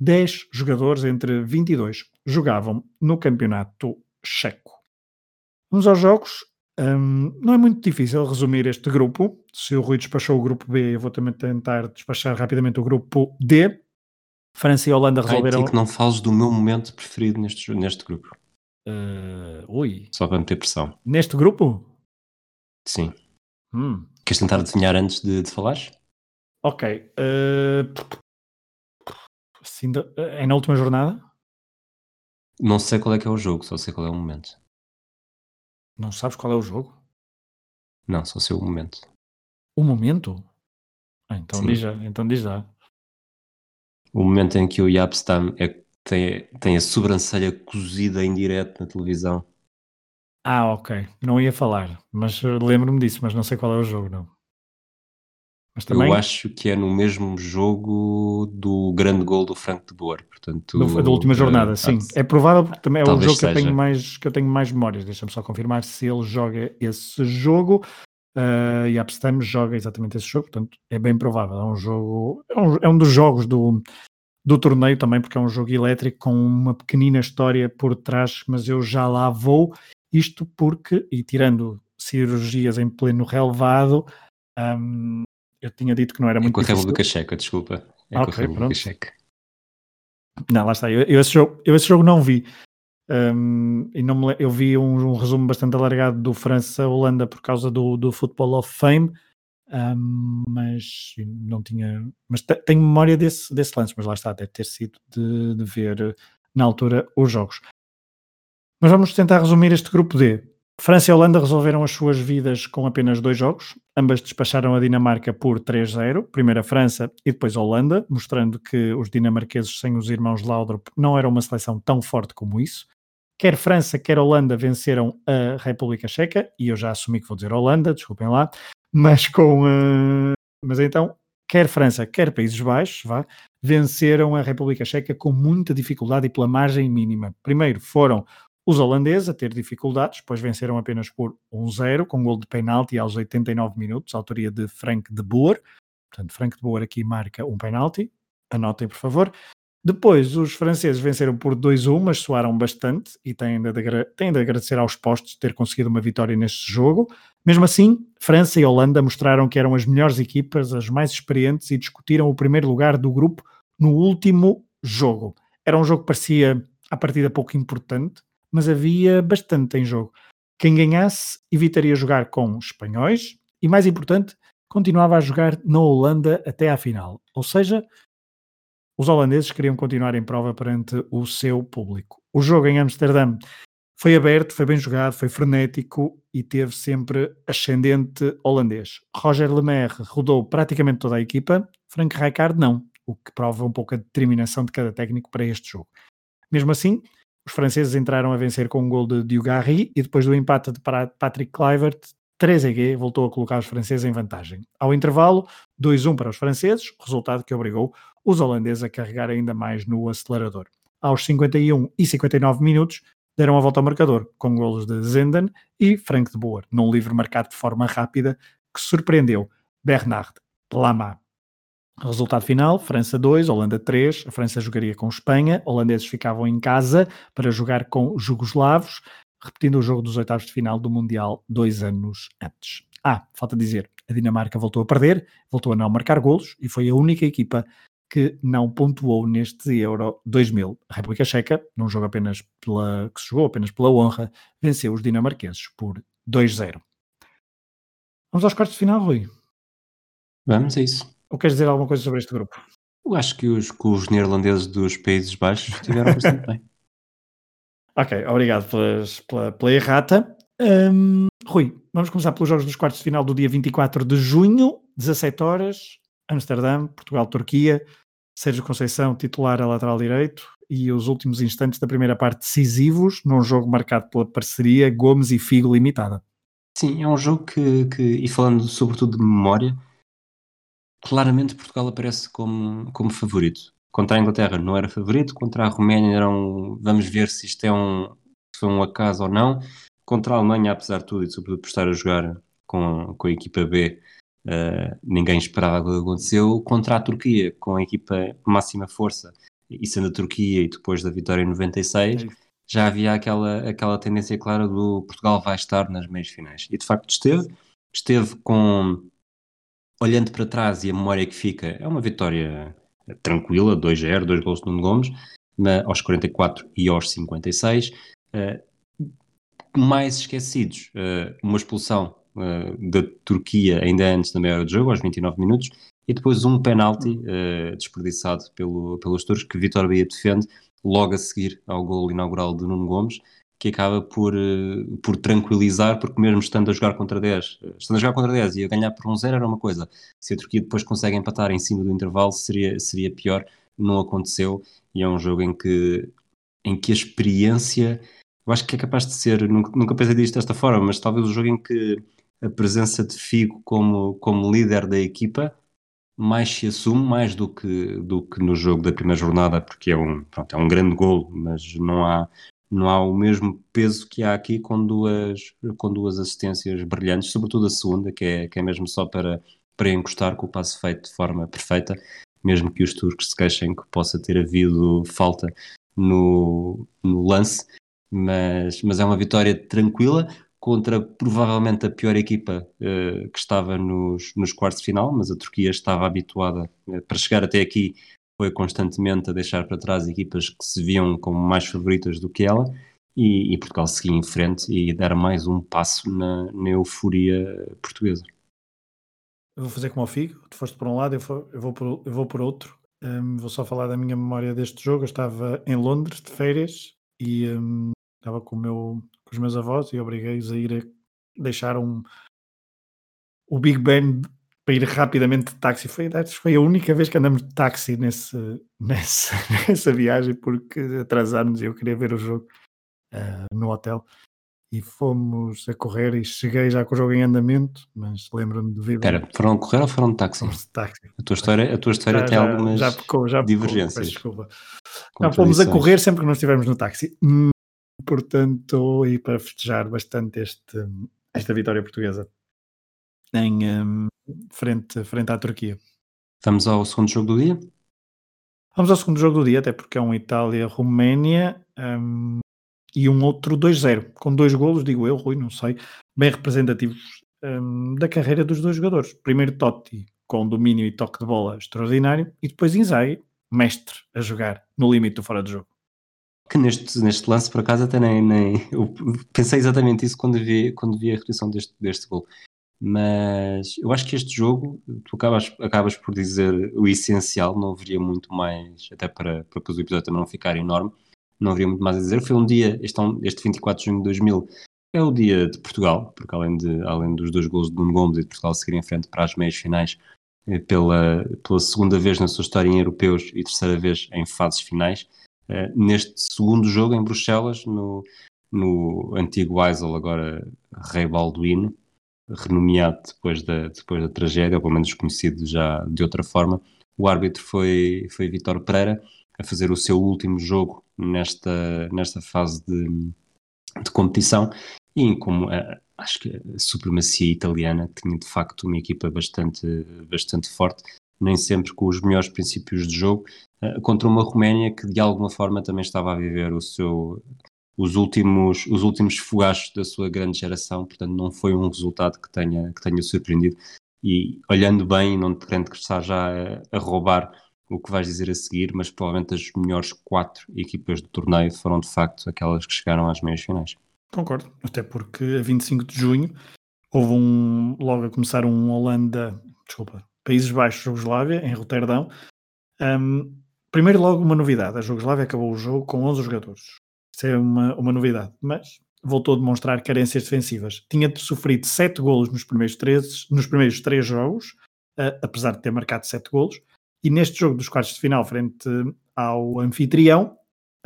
10 jogadores entre 22 jogavam no campeonato checo. Vamos aos jogos. Um, não é muito difícil resumir este grupo. Se o Rui despachou o grupo B, eu vou também tentar despachar rapidamente o grupo D. França e Holanda resolveram. Ai, que não fales do meu momento preferido neste, neste grupo. Uh, ui. Só para meter pressão. Neste grupo? Sim. Hum. Queres tentar adivinhar antes de, de falares? Ok. Uh... É na última jornada? Não sei qual é que é o jogo, só sei qual é o momento. Não sabes qual é o jogo? Não, só sei o momento. O momento? Ah, então, diz já, então diz já. O momento em que o Yapstam é, tem, tem a sobrancelha cozida em direto na televisão. Ah, ok. Não ia falar, mas lembro-me disso, mas não sei qual é o jogo, não. Também... Eu acho que é no mesmo jogo do grande gol do Frank de Boer, portanto... Do, da última jornada, uh, sim. É provável porque também é o jogo que eu, tenho mais, que eu tenho mais memórias. Deixa-me só confirmar se ele joga esse jogo. Uh, e Amsterdam joga exatamente esse jogo, portanto é bem provável. É um jogo, é um, é um dos jogos do, do torneio também, porque é um jogo elétrico com uma pequenina história por trás, mas eu já lá vou. Isto porque, e tirando cirurgias em pleno relevado, um, eu tinha dito que não era é muito com a. República Checa, desculpa. É okay, com a República. Checa. Não, lá está. Eu, eu, esse, jogo, eu esse jogo não vi. Um, e não me, eu vi um, um, resumo bastante alargado do França-Holanda por causa do, do Football of Fame, um, mas não tinha. Mas tenho memória desse, desse lance, mas lá está, deve ter sido de, de ver na altura os jogos. Mas vamos tentar resumir este grupo D. França e Holanda resolveram as suas vidas com apenas dois jogos. Ambas despacharam a Dinamarca por 3-0, primeiro a França e depois a Holanda, mostrando que os dinamarqueses sem os irmãos Laudrup não eram uma seleção tão forte como isso. Quer França, quer Holanda venceram a República Checa, e eu já assumi que vou dizer Holanda, desculpem lá, mas com. Uh... Mas então, quer França, quer Países Baixos, vá, venceram a República Checa com muita dificuldade e pela margem mínima. Primeiro foram os holandeses a ter dificuldades, pois venceram apenas por 1-0, com um gol de penalti aos 89 minutos, autoria de Frank de Boer. Portanto, Frank de Boer aqui marca um penalti. Anotem, por favor. Depois, os franceses venceram por 2-1, mas soaram bastante e têm de, têm de agradecer aos postos ter conseguido uma vitória neste jogo. Mesmo assim, França e Holanda mostraram que eram as melhores equipas, as mais experientes e discutiram o primeiro lugar do grupo no último jogo. Era um jogo que parecia, à partida, pouco importante, mas havia bastante em jogo. Quem ganhasse evitaria jogar com espanhóis e, mais importante, continuava a jogar na Holanda até à final. Ou seja, os holandeses queriam continuar em prova perante o seu público. O jogo em Amsterdã foi aberto, foi bem jogado, foi frenético e teve sempre ascendente holandês. Roger Lemaire rodou praticamente toda a equipa, Frank Rijkaard não, o que prova um pouco a determinação de cada técnico para este jogo. Mesmo assim, os franceses entraram a vencer com um gol de Dugarry e depois do empate de Patrick Kluivert, 3EG voltou a colocar os franceses em vantagem. Ao intervalo, 2-1 para os franceses, resultado que obrigou os holandeses a carregar ainda mais no acelerador. Aos 51 e 59 minutos, deram a volta ao marcador, com golos de Zenden e Frank de Boer, num livre marcado de forma rápida que surpreendeu Bernard Lama. Resultado final: França 2, Holanda 3. A França jogaria com Espanha, holandeses ficavam em casa para jogar com jugoslavos repetindo o jogo dos oitavos de final do Mundial dois anos antes. Ah, falta dizer, a Dinamarca voltou a perder, voltou a não marcar golos e foi a única equipa que não pontuou neste Euro 2000. A República Checa, num jogo apenas pela, que se jogou apenas pela honra, venceu os dinamarqueses por 2-0. Vamos aos quartos de final, Rui? Vamos, é isso. Ou queres dizer alguma coisa sobre este grupo? Eu acho que os, que os neerlandeses dos Países Baixos estiveram bastante bem. Ok, obrigado pelas, pela, pela errata. Um, Rui, vamos começar pelos jogos dos quartos de final do dia 24 de junho, 17 horas, Amsterdã, Portugal, Turquia. Sérgio Conceição, titular a lateral direito, e os últimos instantes da primeira parte decisivos, num jogo marcado pela parceria Gomes e Figo limitada. Sim, é um jogo que, que e falando sobretudo de memória, claramente Portugal aparece como, como favorito contra a Inglaterra não era favorito, contra a Roménia era um, vamos ver se isto é um, se foi um acaso ou não. Contra a Alemanha, apesar de tudo, e sobretudo por estar a jogar com, com a equipa B, uh, ninguém esperava que aconteceu. Contra a Turquia, com a equipa máxima força, e sendo a Turquia e depois da vitória em 96, é já havia aquela, aquela tendência clara do Portugal vai estar nas meias finais. E de facto esteve, esteve com, olhando para trás e a memória que fica, é uma vitória tranquila, 2-0, dois gols de Nuno Gomes, na, aos 44 e aos 56. Uh, mais esquecidos, uh, uma expulsão uh, da Turquia ainda antes da meia hora jogo, aos 29 minutos, e depois um penalti desperdiçado pelo, pelos turcos que Vitor Bahia defende logo a seguir ao gol inaugural de Nuno Gomes, que acaba por, por tranquilizar, porque mesmo estando a jogar contra 10, estando a jogar contra 10 e a ganhar por um 0 era uma coisa, se a Turquia depois consegue empatar em cima do intervalo seria, seria pior, não aconteceu e é um jogo em que, em que a experiência, eu acho que é capaz de ser, nunca, nunca pensei disto desta forma, mas talvez o jogo em que a presença de Figo como, como líder da equipa mais se assume, mais do que, do que no jogo da primeira jornada, porque é um, pronto, é um grande gol, mas não há, não há o mesmo peso que há aqui com duas, com duas assistências brilhantes, sobretudo a segunda, que é, que é mesmo só para, para encostar com o passo feito de forma perfeita, mesmo que os turcos se queixem que possa ter havido falta no, no lance, mas, mas é uma vitória tranquila contra provavelmente a pior equipa uh, que estava nos, nos quartos de final, mas a Turquia estava habituada uh, para chegar até aqui foi constantemente a deixar para trás equipas que se viam como mais favoritas do que ela e, e Portugal seguia em frente e dar mais um passo na, na euforia portuguesa. Eu vou fazer como ao Figo, tu foste por um lado, eu vou, eu vou, por, eu vou por outro. Um, vou só falar da minha memória deste jogo. Eu estava em Londres de férias e um, estava com, meu, com os meus avós e obriguei-os a ir a deixar um, o Big Ben para ir rapidamente de táxi. Foi, foi a única vez que andamos de táxi nesse, nessa, nessa viagem, porque atrasámos e eu queria ver o jogo uh, no hotel. E fomos a correr e cheguei já com o jogo em andamento, mas lembro-me de vir. Espera, foram a correr ou foram de táxi? Fomos de táxi. A tua história, a tua história já, tem já, algumas já pecou, já divergências. Pecou, desculpa. Já fomos a correr sempre que nós estivermos no táxi. Portanto, e para festejar bastante este, esta vitória portuguesa em um, frente, frente à Turquia. Vamos ao segundo jogo do dia? Vamos ao segundo jogo do dia, até porque é um Itália-Roménia um, e um outro 2-0, com dois golos, digo eu, Rui, não sei, bem representativos um, da carreira dos dois jogadores. Primeiro Totti, com domínio e toque de bola extraordinário, e depois Inzaghi, mestre a jogar no limite do fora de jogo. Que neste, neste lance, por acaso, até nem, nem eu pensei exatamente isso quando vi, quando vi a repetição deste, deste gol. Mas eu acho que este jogo, tu acabas, acabas por dizer o essencial, não haveria muito mais, até para, para depois o episódio também não ficar enorme, não haveria muito mais a dizer. Foi um dia, este, é este 24 de junho de 2000, é o dia de Portugal, porque além, de, além dos dois gols de Nuno Gomes e de Portugal seguir em frente para as meias finais, eh, pela, pela segunda vez na sua história em europeus e terceira vez em fases finais, uh, neste segundo jogo em Bruxelas, no, no antigo Eisel, agora Rei Balduino, renomeado depois da, depois da tragédia, ou pelo menos conhecido já de outra forma. O árbitro foi, foi Vitor Pereira, a fazer o seu último jogo nesta, nesta fase de, de competição e como uh, acho que a supremacia italiana tinha de facto uma equipa bastante, bastante forte, nem sempre com os melhores princípios de jogo, uh, contra uma Roménia que de alguma forma também estava a viver o seu, os últimos, os últimos fogachos da sua grande geração, portanto não foi um resultado que tenha, que tenha surpreendido. E olhando bem, não te querendo estar já a, a roubar o que vais dizer a seguir, mas provavelmente as melhores quatro equipas do torneio foram de facto aquelas que chegaram às meias finais. Concordo, até porque a 25 de junho houve um, logo a começar um Holanda, desculpa, Países Baixos, Jugoslávia, em Roterdão. Um, primeiro logo uma novidade, a Jugoslávia acabou o jogo com 11 jogadores. Isso é uma, uma novidade, mas voltou a demonstrar carências defensivas. Tinha sofrido 7 golos nos primeiros 3, nos primeiros 3 jogos, uh, apesar de ter marcado 7 golos, e neste jogo dos quartos de final, frente ao anfitrião,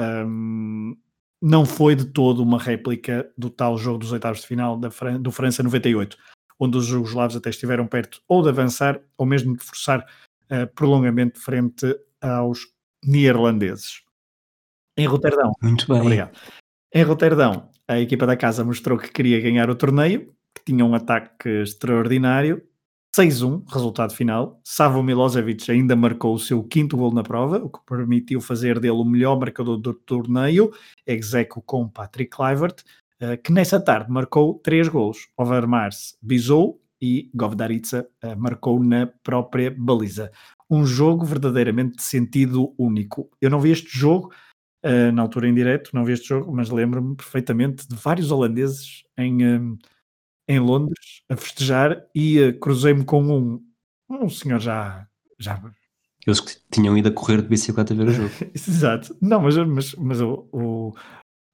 um, não foi de todo uma réplica do tal jogo dos oitavos de final da Fran do França 98, onde os jugoslavos até estiveram perto ou de avançar ou mesmo de forçar uh, prolongamento frente aos neerlandeses. Em Roterdão. Muito bem. Obrigado. Em Roterdão, a equipa da casa mostrou que queria ganhar o torneio, que tinha um ataque extraordinário 6-1, resultado final. Savo Milosevic ainda marcou o seu quinto gol na prova, o que permitiu fazer dele o melhor marcador do torneio, execo com Patrick Kluivert, que nessa tarde marcou três gols. Overmars bisou e Govdaritsa eh, marcou na própria baliza. Um jogo verdadeiramente de sentido único. Eu não vi este jogo eh, na altura em direto, não vi este jogo, mas lembro-me perfeitamente de vários holandeses em em Londres a festejar e cruzei-me com um, um senhor já, já. Eles que tinham ido a correr de bicicleta a ver o jogo. Exato. Não, mas, mas, mas o, o,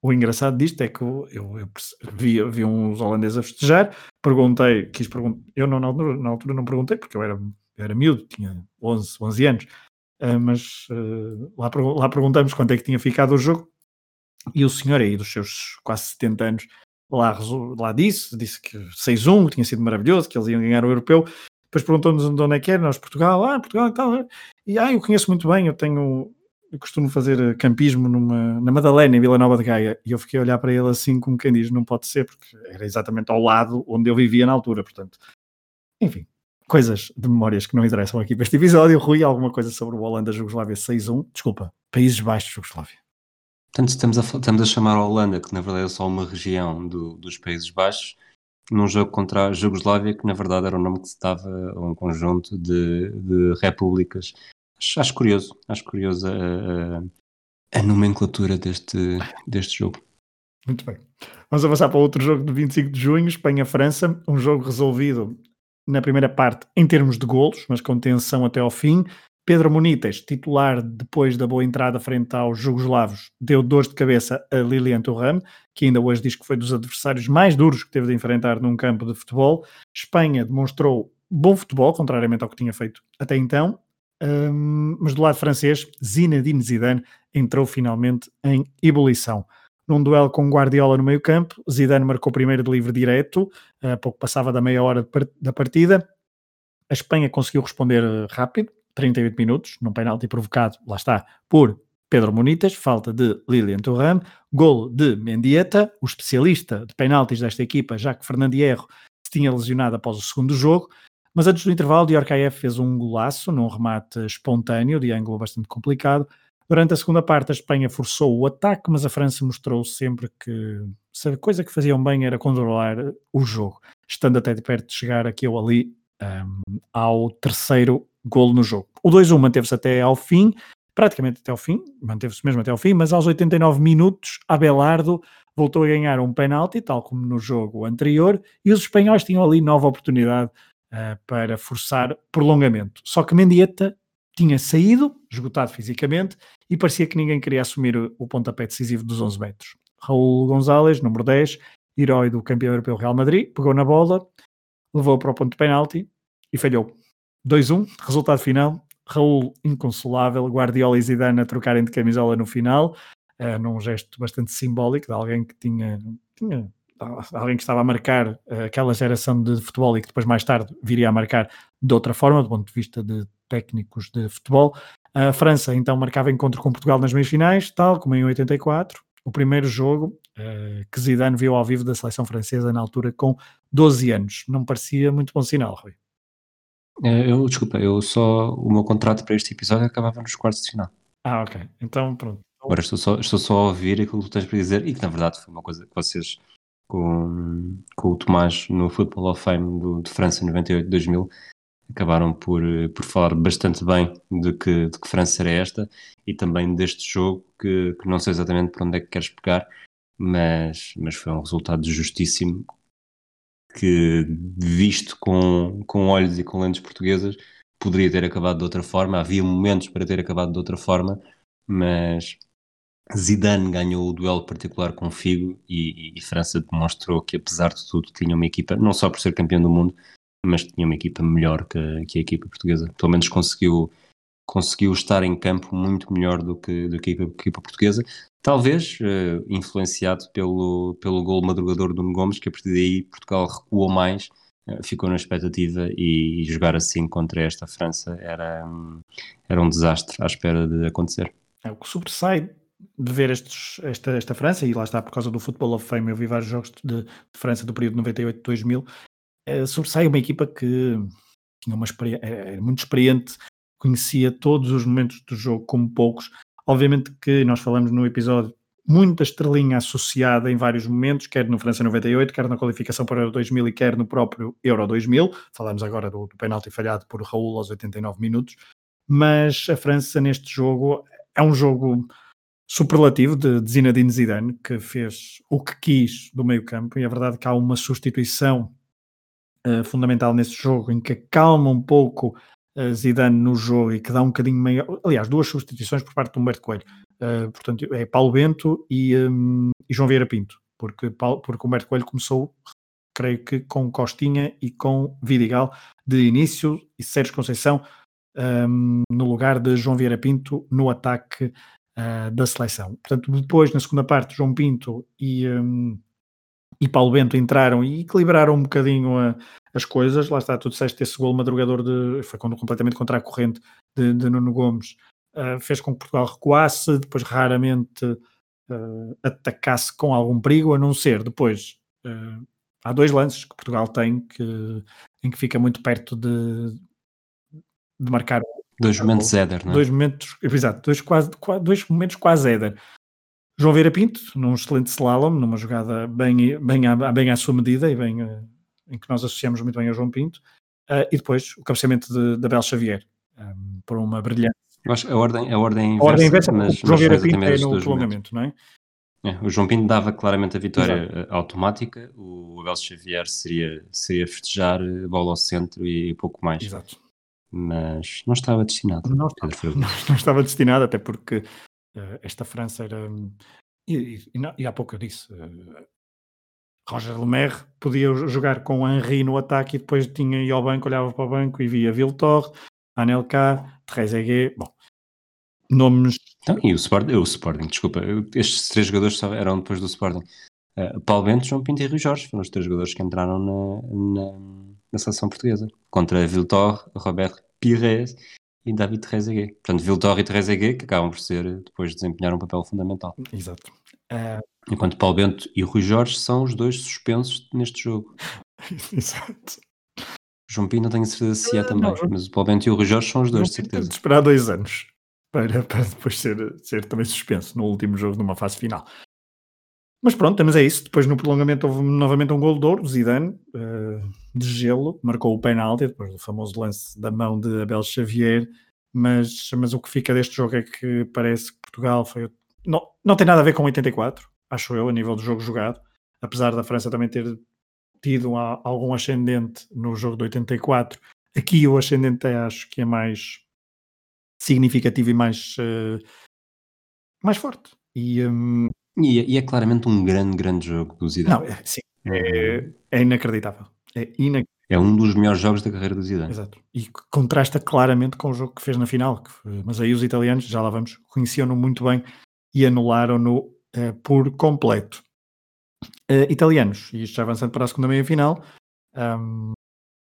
o engraçado disto é que eu, eu, vi, vi uns holandeses a festejar, perguntei, quis perguntar, eu não, na, altura, na altura não perguntei porque eu era, era miúdo, tinha 11, 11 anos, uh, mas uh, lá, lá perguntamos quanto é que tinha ficado o jogo e o senhor aí dos seus quase 70 anos lá, lá disse, disse que 6-1, que tinha sido maravilhoso, que eles iam ganhar o europeu. Depois perguntou-nos de onde é que era, nós Portugal, ah, Portugal e tal. E ah, eu conheço muito bem, eu tenho, eu costumo fazer campismo numa, na Madalena, em Vila Nova de Gaia, e eu fiquei a olhar para ele assim como quem diz, não pode ser, porque era exatamente ao lado onde eu vivia na altura, portanto. Enfim, coisas de memórias que não interessam aqui para este episódio. Rui, alguma coisa sobre o Holanda-Jugoslávia 6-1? Desculpa, Países Baixos Jugoslávia. Portanto, estamos a, estamos a chamar a Holanda, que na verdade é só uma região do, dos Países Baixos, num jogo contra a Jugoslávia, que na verdade era o nome que se dava a um conjunto de, de repúblicas. Acho, acho, curioso, acho curioso a, a, a, nomenclatura deste, deste jogo. Muito bem. Vamos avançar para outro jogo de 25 de junho, Espanha-França, um jogo resolvido na primeira parte em termos de golos, mas com tensão até ao fim. Pedro Munites, titular depois da boa entrada frente aos jugoslavos, deu dores de cabeça a Lilian Thuram, que ainda hoje diz que foi dos adversários mais duros que teve de enfrentar num campo de futebol. Espanha demonstrou bom futebol, contrariamente ao que tinha feito até então, um, mas do lado francês, Zinedine Zidane entrou finalmente em ebulição. Num duelo com Guardiola no meio campo, Zidane marcou primeiro de livre direto, a pouco passava da meia hora da partida. A Espanha conseguiu responder eh, rápido, 38 minutos, num penalti provocado, lá está, por Pedro Munitas, falta de Lilian Thuram, golo de Mendieta, o especialista de penaltis desta equipa, já que Fernando Hierro se tinha lesionado após o segundo jogo, mas antes do intervalo, Diorcaeff fez um golaço num remate espontâneo, de ângulo bastante complicado. Durante a segunda parte, a Espanha forçou o ataque, mas a França mostrou sempre que a coisa que faziam bem era controlar o jogo, estando até de perto de chegar aqui ou ali um, ao terceiro golo no jogo. O 2-1 manteve-se até ao fim, praticamente até ao fim, manteve-se mesmo até ao fim, mas aos 89 minutos, Abelardo voltou a ganhar um penalti, tal como no jogo anterior, e os espanhóis tinham ali nova oportunidade uh, para forçar prolongamento. Só que Mendieta tinha saído, esgotado fisicamente, e parecia que ninguém queria assumir o, pontapé decisivo dos 11 metros. Raul Gonzalez, número 10, herói do campeão europeu Real Madrid, pegou na bola, levou para o ponto de penalti e falhou. 2-1, resultado final, Raul inconsolável, Guardiola e Zidane a trocarem de camisola no final, uh, num gesto bastante simbólico de alguém que tinha, tinha alguém que estava a marcar uh, aquela geração de futebol e que depois mais tarde viria a marcar de outra forma, do ponto de vista de técnicos de futebol. A França então marcava encontro com Portugal nas meias finais, tal como em 84, o primeiro jogo uh, que Zidane viu ao vivo da seleção francesa na altura com 12 anos. Não parecia muito bom sinal, Rui. É, eu, desculpa, eu só, o meu contrato para este episódio acabava nos quartos de final. Ah, ok. Então, pronto. Agora estou só, estou só a ouvir aquilo que tu tens para dizer e que na verdade foi uma coisa que vocês com, com o Tomás no Football of Fame do, de França 98-2000 acabaram por, por falar bastante bem de que, de que França era esta e também deste jogo que, que não sei exatamente por onde é que queres pegar, mas, mas foi um resultado justíssimo que, visto com, com olhos e com lentes portuguesas, poderia ter acabado de outra forma. Havia momentos para ter acabado de outra forma, mas Zidane ganhou o duelo particular com Figo e, e, e, França demonstrou que, apesar de tudo, tinha uma equipa, não só por ser campeão do mundo, mas tinha uma equipa melhor que, que a equipa portuguesa. Pelo menos conseguiu, conseguiu estar em campo muito melhor do que, do que a equipa portuguesa. Talvez uh, influenciado pelo, pelo gol madrugador do Gomes, que a partir daí Portugal recuou mais, uh, ficou na expectativa e, e, jogar assim contra esta França era, um, era um desastre à espera de acontecer. É, o que sobressai de ver estes, esta, esta França, e lá está por causa do Football of Fame, eu vi vários jogos de, de França do período 98-2000, é, sobressai uma equipa que tinha uma experiência, era muito experiente, conhecia todos os momentos do jogo como poucos, Obviamente que nós falamos no episódio muita estrelinha associada em vários momentos, quer no França 98, quer na qualificação para o Euro 2000 e quer no próprio Euro 2000. Falamos agora do, do penalti falhado por Raul aos 89 minutos. Mas a França neste jogo é um jogo superlativo de, Zinedine Zidane, que fez o que quis do meio campo, e é verdade que há uma substituição uh, fundamental nesse jogo, em que acalma um pouco Zidane no jogo e que dá um bocadinho maior. Aliás, duas substituições por parte do Humberto Coelho. Uh, portanto, é Paulo Bento e, um, e, João Vieira Pinto, porque, Paulo, porque Humberto Coelho começou, creio que com Costinha e com Vidigal de início e Sérgio Conceição um, no lugar de João Vieira Pinto no ataque uh, da seleção. Portanto, depois, na segunda parte, João Pinto e, um, e Paulo Bento entraram e equilibraram um bocadinho a, as coisas. Lá está, tu disseste esse gol madrugador de, foi completamente contra a corrente de, de Nuno Gomes, uh, fez com que Portugal recuasse, depois raramente uh, atacasse com algum perigo, a não ser depois. Uh, há dois lances que Portugal tem que, em que fica muito perto de, de marcar. Dois momentos Éder, não é? Dois momentos, exato, dois, quase, dois momentos quase Éder. João Vieira Pinto, num excelente slalom, numa jogada bem, bem, à, bem à sua medida e bem, em que nós associamos muito bem ao João Pinto, uh, e depois o cabeceamento de, de Abel Xavier, um, ehm, por uma brilhante. A ordem, a ordem inversa, a ordem inversa mas, o João Vieira Pinto é no prolongamento, não é? É, o João Pinto dava claramente a vitória Exato. Eh, automática, o Abel Xavier seria, seria festejar bola ao centro e pouco mais. Exato. Mas não estava destinado. Não, estava, não, não estava destinado, até porque uh, esta França era. E, e, e, há pouco eu disse, uh, Roger Lemaire podia jogar com Henri no ataque e depois tinha ia ao banco, olhava para o banco e via Viltor, Anelka, Trezeguet, bom, nomes... Então, e o Sporting, o Sporting, desculpa, estes três jogadores eram depois do Sporting. Uh, Paulo Bento, João Pinto e Rui Jorge foram os três jogadores que entraram na, na, na seleção portuguesa, contra Viltor, Roberto Pires e David Trezeguet. Portanto, Viltor e Trezeguet que acabam por ser, depois desempenhar um papel fundamental. Exato. Uh, Enquanto Paulo Bento e Rui Jorge são os dois suspensos neste jogo. Exato. João Pinto não tenho certeza se é também, não, mas o Paulo Bento e o Rui Jorge são os dois, de certeza. de esperar dois anos para, para depois ser, ser também suspenso no último jogo, numa fase final. Mas pronto, mas é isso. Depois no prolongamento houve novamente um gol de ouro, Zidane, uh, de gelo, marcou o penalti, depois do famoso lance da mão de Abel Xavier. Mas, mas o que fica deste jogo é que parece que Portugal foi. Não, não tem nada a ver com 84, acho eu, a nível do jogo jogado, apesar da França também ter tido algum ascendente no jogo de 84, aqui o ascendente é, acho que é mais significativo e mais, uh, mais forte. E, um, e, é, e, é claramente um grande, grande jogo do Zidane. Não, é, sim, é, é inacreditável. É inacreditável. é um dos melhores jogos da carreira do Zidane. Exato. E contrasta claramente com o jogo que fez na final. Mas aí os italianos, já lá vamos, conheciam-no muito bem e anularam-no uh, por completo. Uh, italianos, e isto já avançando para a segunda meia-final, um,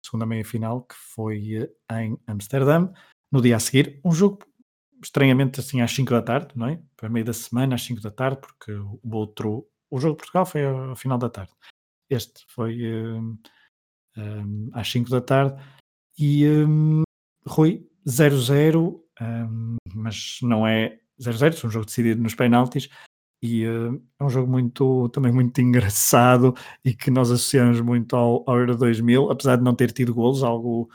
segunda meia-final que foi uh, em Amsterdã, no dia a seguir, um jogo estranhamente assim às 5 da tarde, não é? Para meio da semana às 5 da tarde, porque o outro, o jogo de Portugal foi ao final da tarde. Este foi uh, um, às 5 da tarde e um, Rui 0-0, um, mas não é 0-0, é um jogo decidido nos penaltis e uh, é um jogo muito também muito engraçado e que nós associamos muito ao, ao Euro 2000, apesar de não ter tido golos, algo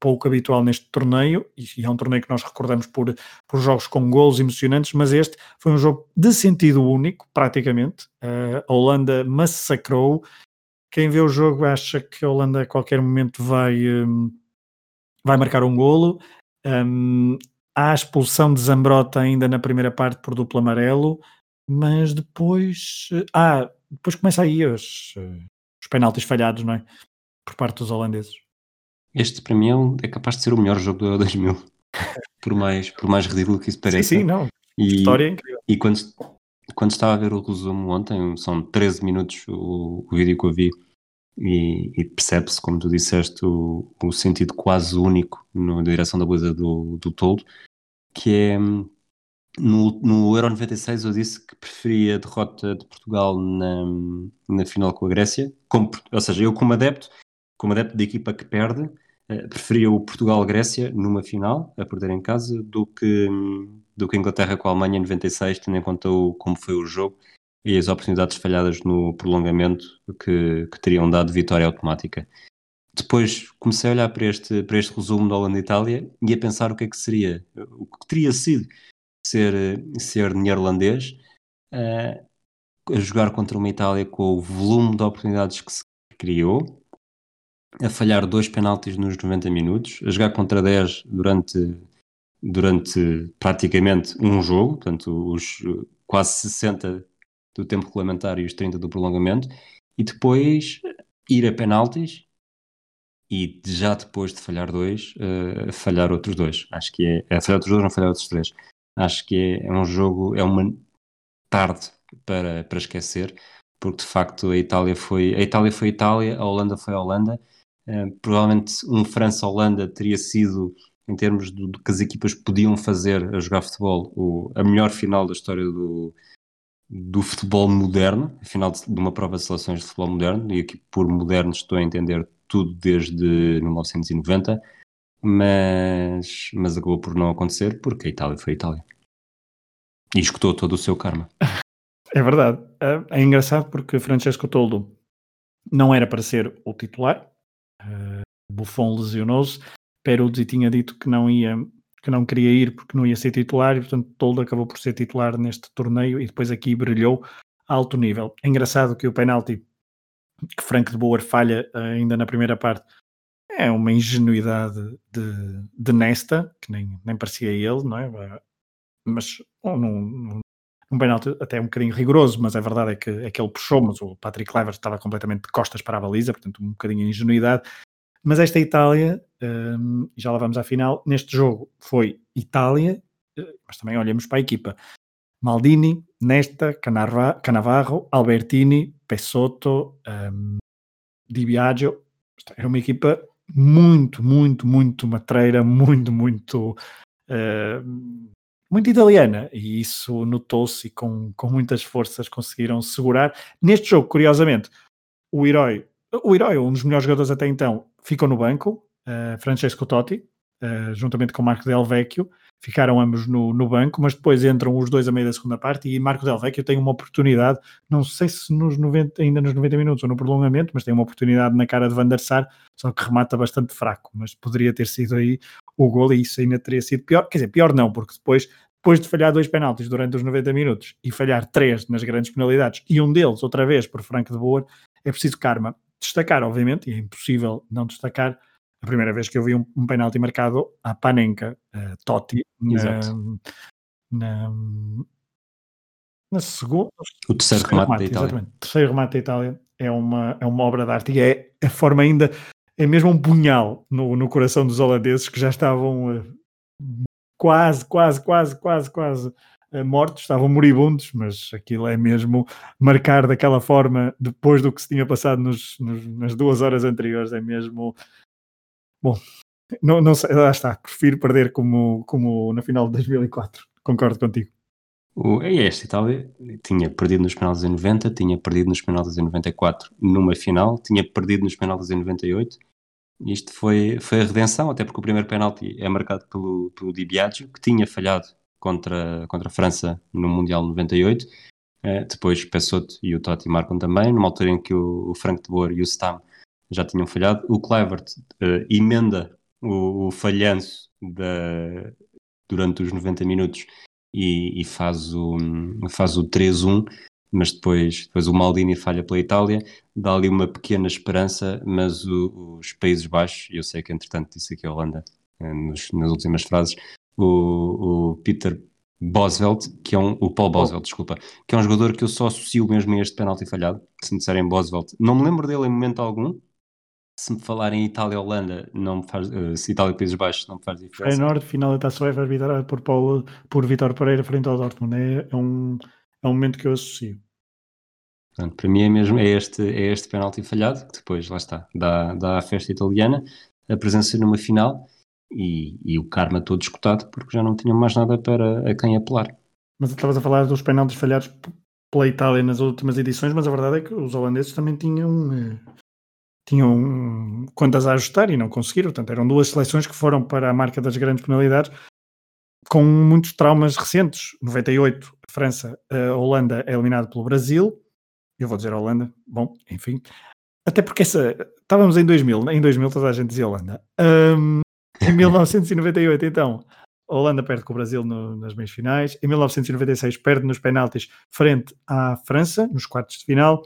pouco habitual neste torneio, e é um torneio que nós recordamos por, por jogos com golos emocionantes, mas este foi um jogo de sentido único, praticamente. Uh, a Holanda massacrou. Quem vê o jogo acha que a Holanda a qualquer momento vai, um, vai marcar um golo. Um, há a expulsão de Zambrota ainda na primeira parte por duplo amarelo, mas depois. Ah, depois começa aí os, os penaltis falhados, não é? Por parte dos holandeses. Este para mim é, um, é capaz de ser o melhor jogo do Euro 2000. por, mais, por mais ridículo que isso pareça. Sim, sim, não. E, História é incrível. E quando, quando estava a ver o resumo ontem, são 13 minutos o, o vídeo que eu vi, e, e percebe-se, como tu disseste, o, o sentido quase único na direção da beleza do, do Toldo, que é no, no Euro 96 eu disse que preferia a derrota de Portugal na, na final com a Grécia, como, ou seja, eu como adepto como adepto da equipa que perde, uh, preferia o Portugal-Grécia numa final, a perder em casa, do que, do que Inglaterra com a Alemanha em 96, tendo em conta o, como foi o jogo e as oportunidades falhadas no prolongamento que, que teriam dado vitória automática. Depois comecei a olhar para este, para este resumo da Holanda-Itália e a pensar o que é que seria, o que teria sido ser, ser neerlandês uh, a jogar contra uma Itália com o volume de oportunidades que se criou, a falhar dois penaltis nos 90 minutos, a jogar contra 10 durante, durante praticamente um jogo, portanto, os quase 60 do tempo regulamentar e os 30 do prolongamento, e depois ir a penaltis e já depois de falhar dois, uh, falhar outros dois. Acho que é, é falhar outros dois, não falhar outros três. Acho que é, é um jogo, é uma tarde para, para esquecer, porque de facto a Itália foi a Itália foi a Itália, a Holanda foi a Holanda provavelmente um França-Holanda teria sido, em termos do, do, que as equipas podiam fazer a jogar futebol, o, a melhor final da história do, do futebol moderno, a final de, de, uma prova de seleções de futebol moderno, e aqui por moderno estou a entender tudo desde 1990, mas, mas acabou por não acontecer porque a Itália foi a Itália. E escutou todo o seu karma. É verdade. É, é engraçado porque Francesco Toldo não era para ser o titular, Uh, Buffon lesionou-se, Peruzzi tinha dito que não ia que não queria ir porque não ia ser titular e portanto Toldo acabou por ser titular neste torneio e depois aqui brilhou alto nível. É engraçado que o penalti que Frank de Boer falha uh, ainda na primeira parte é uma ingenuidade de, de Nesta, que nem, nem parecia ele, não é? Mas oh, num, um penalti até um bocadinho rigoroso, mas a verdade é que, é que ele puxou, mas o Patrick Lever estava completamente de costas para a baliza, portanto um bocadinho de ingenuidade. Mas esta Itália, um, já lá vamos à final, neste jogo foi Itália, eh, mas também olhamos para a equipa. Maldini, Nesta, Canavarro, Albertini, Pessotto, um, Di Biagio. Era uma equipa muito, muito, muito matreira, muito, muito uh, muito italiana e isso notou-se com, com muitas forças conseguiram segurar. Neste jogo, curiosamente, o herói, o herói, um dos melhores jogadores até então, ficou no banco, uh, Francesco Totti, uh, juntamente com Marco Del Vecchio, ficaram ambos no, no, banco, mas depois entram os dois a meio da segunda parte e Marco Del Vecchio tem uma oportunidade, não sei se nos 90, ainda nos 90 minutos ou no prolongamento, mas tem uma oportunidade na cara de Van der Sar, só que remata bastante fraco, mas poderia ter sido aí o gol e isso ainda teria sido pior, quer dizer, pior não, porque depois depois de falhar dois penaltis durante os 90 minutos e falhar três nas grandes penalidades e um deles outra vez por Frank de Boer, é preciso karma. Destacar, obviamente, e é impossível não destacar, a primeira vez que eu vi um, um penalti marcado a Panenka, uh, Totti, na, na, na segunda. O terceiro remate, remate da Itália. Exatamente, terceiro remate da Itália. é uma, é uma obra de arte e é a forma ainda, é mesmo um punhal no, no coração dos holandeses que já estavam uh, quase, quase, quase, quase, quase uh, mortos, estavam moribundos, mas aquilo é mesmo marcar daquela forma depois do que se tinha passado nos, nos, nas duas horas anteriores, é mesmo. Bom, não, não sei, lá está, prefiro perder como, como na final de 2004, concordo contigo. O, é este, Itália tinha perdido nos penaltis em 90, tinha perdido nos penaltis em 94 numa final, tinha perdido nos penaltis em 98. Isto foi, foi a redenção, até porque o primeiro penalti é marcado pelo, pelo Di Biagio, que tinha falhado contra, contra a França no Mundial 98. Eh, depois Pessoto e o Totti marcam também, numa altura em que o, o Frank de Boer e o Stam já tinham falhado. O Kluivert uh, emenda o, o falhanço da, durante os 90 minutos e, e faz o, faz o 3-1, mas depois, depois o Maldini falha pela Itália, dá ali uma pequena esperança, mas o, os Países Baixos, e eu sei que entretanto disse aqui a Holanda eh, nos, nas últimas frases, o, o Peter Bosveld, que é um, o Paul Bosveld, desculpa, que é um jogador que eu só associo mesmo a este penalti falhado, se me disserem Bosveld. Não me lembro dele em momento algum, se me falar em Itália e Holanda, não faz, uh, se Itália e Países Baixos, não me faz diferença. Feyenoord, final da Taça UEFA, arbitrado por, Paulo, por Vitor Pereira frente ao Dortmund. É, é, um, é um momento que eu associo. Portanto, para mim é mesmo é este, é este penalti falhado, que depois, lá está, dá, dá a festa italiana, a presença numa final e, e o karma todo escutado, porque já não tinham mais nada para a quem apelar. Mas estavas a falar dos penaltis falhados pela Itália nas últimas edições, mas a verdade é que os holandeses também tinham eh, tinham contas a ajustar e não conseguiram. Portanto, eram duas seleções que foram para a marca das grandes penalidades com muitos traumas recentes. 98, a França, a Holanda é eliminada pelo Brasil. Eu vou dizer a Holanda. Bom, enfim. Até porque essa, estávamos em 2000, em 2000 toda a gente dizia Holanda. Um, em 1998, então, a Holanda perde com o Brasil no, nas meias finais. Em 1996 perde nos penaltis frente à França, nos quartos de final.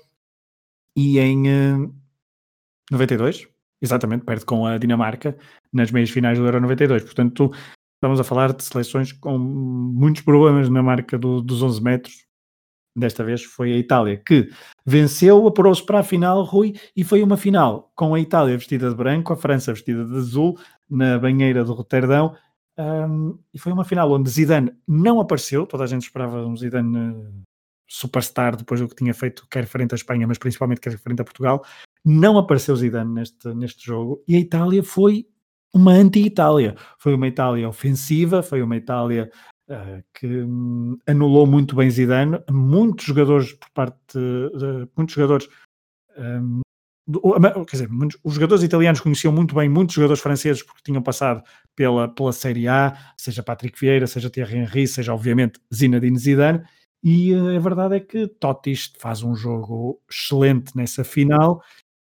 E em, 92, exatamente, perde com a Dinamarca nas meias finais do Euro 92. Portanto, estamos a falar de seleções com muitos problemas na marca do, dos 11 metros. Desta vez foi a Itália que venceu, apurou-se para a final, Rui, e foi uma final com a Itália vestida de branco, a França vestida de azul, na banheira do Roterdão. Um, e foi uma final onde Zidane não apareceu, toda a gente esperava um Zidane superstar depois do que tinha feito, quer frente à Espanha, mas principalmente quer frente a Portugal. Não apareceu Zidane neste, neste jogo e a Itália foi uma anti-Itália. Foi uma Itália ofensiva, foi uma Itália uh, que um, anulou muito bem Zidane. Muitos jogadores por parte de, muitos jogadores um, quer dizer, os jogadores italianos conheciam muito bem muitos jogadores franceses porque tinham passado pela, pela Série A, seja Patrick Vieira, seja Thierry Henry, seja obviamente Zinedine Zidane, e uh, a verdade é que Totti faz um jogo excelente nessa final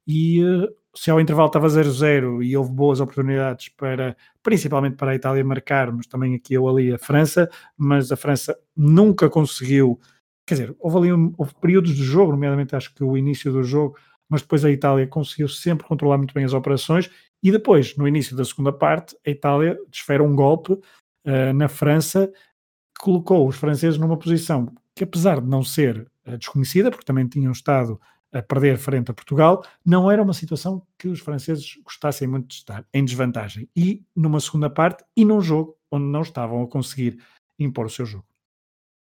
e uh, se ao intervalo estava 0-0 e houve boas oportunidades para, principalmente para a Itália marcar, mas também aqui ou ali a França, mas a França nunca conseguiu, quer dizer, houve ali um, houve períodos de jogo, nomeadamente acho que o início do jogo, mas depois a Itália conseguiu sempre controlar muito bem as operações e depois, no início da segunda parte, a Itália desfere um golpe uh, na França que colocou os franceses numa posição que apesar de não ser uh, desconhecida, porque também tinham estado a perder frente a Portugal, não era uma situação que os franceses gostassem muito de estar em desvantagem. E numa segunda parte, e num jogo onde não estavam a conseguir impor o seu jogo.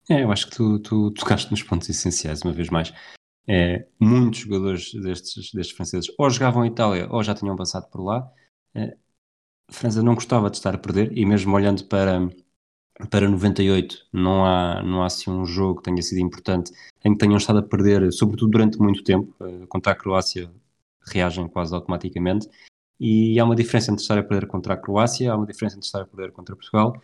É, eu acho que tu, tu tocaste nos pontos essenciais, uma vez mais. É, muitos jogadores destes, destes franceses ou jogavam em Itália ou já tinham passado por lá. É, a França não gostava de estar a perder, e mesmo olhando para, para 98 não há, não há assim um jogo que tenha sido importante em que tenham estado a perder, sobretudo durante muito tempo, uh, contra a Croácia reagem quase automaticamente e há uma diferença entre estar a perder contra a Croácia, há uma diferença entre estar a perder contra Portugal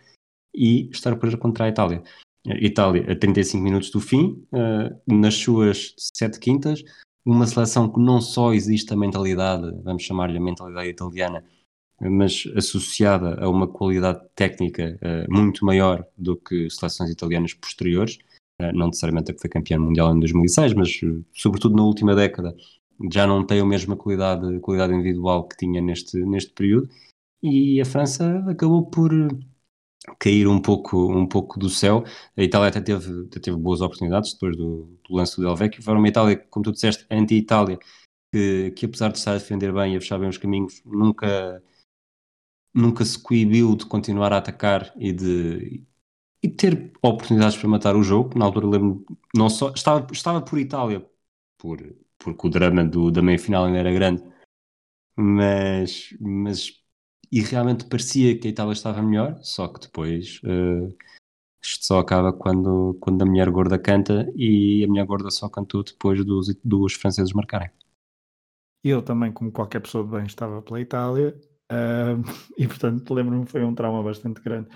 e estar a perder contra a Itália. Itália a 35 minutos do fim, uh, nas suas sete quintas, uma seleção que não só existe a mentalidade, vamos chamar-lhe a mentalidade italiana, mas associada a uma qualidade técnica uh, muito maior do que seleções italianas posteriores, uh, não necessariamente a que foi campeã mundial em 2006, mas uh, sobretudo na última década já não tem a mesma qualidade, qualidade individual que tinha neste, neste período, e a França acabou por, cair um pouco, um pouco do céu. A Itália até teve, até teve boas oportunidades depois do, do lance do Del Vecchio. Foi uma Itália, como tu disseste, anti-Itália, que, que apesar de estar a defender bem e a fechar bem os caminhos, nunca, nunca se coibiu de continuar a atacar e de e ter oportunidades para matar o jogo. Na altura lembro não só estava, estava por Itália, por, porque o drama do, da meia final ainda era grande, mas, mas e realmente parecia que a Itália estava melhor, só que depois uh, isto só acaba quando, quando a mulher gorda canta e a mulher gorda só cantou depois dos, dos franceses marcarem. Eu também, como qualquer pessoa bem, estava pela Itália e portanto lembro-me foi um trauma bastante grande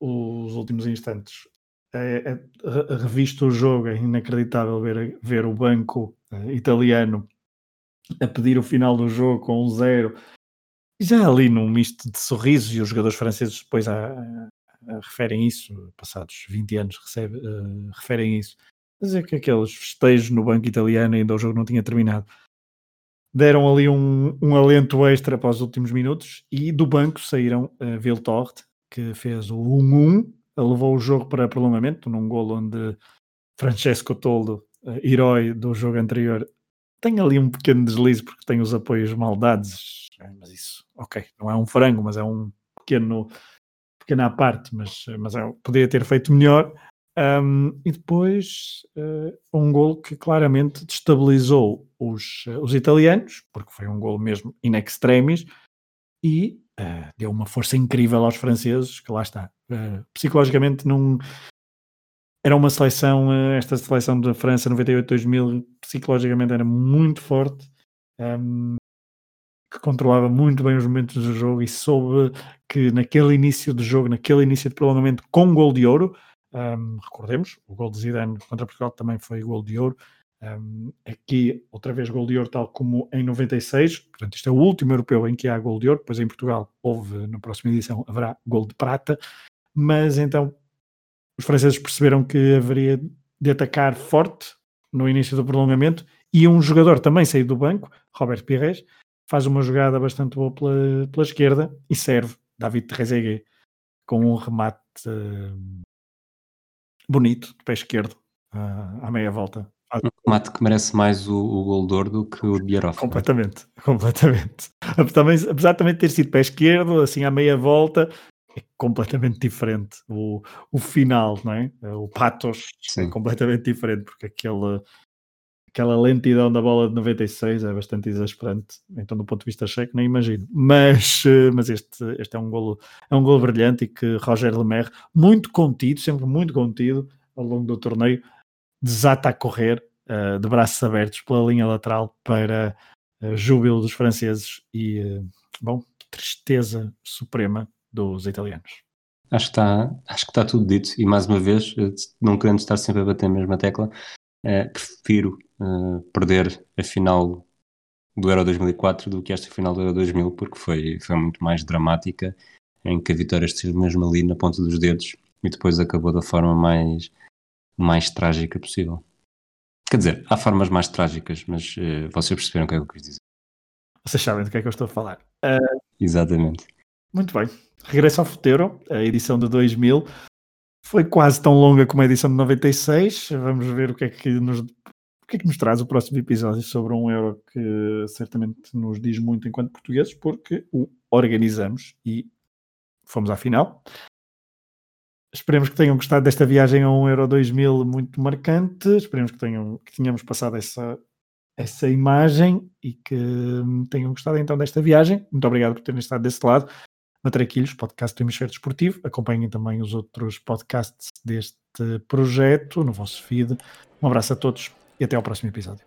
os últimos instantes. É, é, revisto o jogo, é inacreditável ver, ver o banco uh, italiano a pedir o final do jogo com um zero já ali num misto de sorrisos, e os jogadores franceses depois a, a, a referem isso, passados 20 anos, recebe, uh, referem isso. Mas é que aqueles festejos no banco italiano ainda o jogo não tinha terminado. Deram ali um, um alento extra para os últimos minutos e do banco saíram uh, Viltort, que fez o 1-1, levou o jogo para prolongamento, num gol onde Francesco Toldo, uh, herói do jogo anterior, tem ali um pequeno deslize porque tem os apoios maldados, mas isso, ok, não é um frango, mas é um pequeno pequena parte, mas, mas é, poderia ter feito melhor. Um, e depois uh, um gol que claramente destabilizou os, uh, os italianos, porque foi um gol mesmo in extremis, e uh, deu uma força incrível aos franceses, que lá está. psicologicamente não, era uma seleção, esta seleção da França 98-2000, psicologicamente era muito forte, um, que controlava muito bem os momentos do jogo e soube que naquele início de jogo, naquele início de prolongamento com gol de ouro, um, recordemos, o gol de Zidane contra Portugal também foi gol de ouro, um, aqui outra vez gol de ouro tal como em 96, portanto isto é o último europeu em que há gol de ouro, depois em Portugal houve, na próxima edição haverá gol de prata, mas então os franceses perceberam que haveria de atacar forte no início do prolongamento. E um jogador também saiu do banco, Robert Pires, faz uma jogada bastante boa pela, pela esquerda e serve David Trezeguet com um remate bonito de pé esquerdo uh, à meia volta. Um remate que merece mais o, o gol de ouro do que o Bierhoff. Completamente, completamente. Também, apesar de também ter sido pé esquerdo, assim à meia volta, é completamente diferente. O, o final, não é? O patos é Sim. é completamente diferente, porque aquela, aquela lentidão da bola de 96 é bastante exasperante. Então, do ponto de vista checo, nem imagino. Mas, eh, mas este, este é um golo, é um golo brilhante e que Roger Lemaire, muito contido, sempre muito contido ao longo do torneio, desata a correr uh, de braços abertos pela linha lateral para uh, júbilo dos franceses e, uh, bom, tristeza suprema dos italianos. Acho que está, acho que está tudo dito e mais uma vez, não querendo estar sempre a bater a mesma tecla, eh, prefiro eh, perder a final do Euro 2004 do que esta final do Euro 2000 porque foi, foi muito mais dramática em que a vitória esteve mesmo ali na ponta dos dedos e depois acabou da forma mais, mais trágica possível. Quer dizer, há formas mais trágicas, mas uh, vocês perceberam o que é que eu quis dizer. Vocês sabem do que é que eu estou a falar. Uh... Exatamente. Muito bem. Regresso ao Futeiro, a edição de 2000. Foi quase tão longa como a edição de 96. Vamos ver o que é que nos, o que é que nos traz o próximo episódio sobre um euro que certamente nos diz muito enquanto portugueses, porque o organizamos e fomos à final. Esperemos que tenham gostado desta viagem a um Euro 2000 muito marcante. Esperemos que, tenham, que tenhamos passado essa, essa imagem e que tenham gostado então desta viagem. Muito obrigado por terem estado desse lado. Matraquilhos, podcast do Hemisfério Desportivo. Acompanhem também os outros podcasts deste projeto no vosso feed. Um abraço a todos e até ao próximo episódio.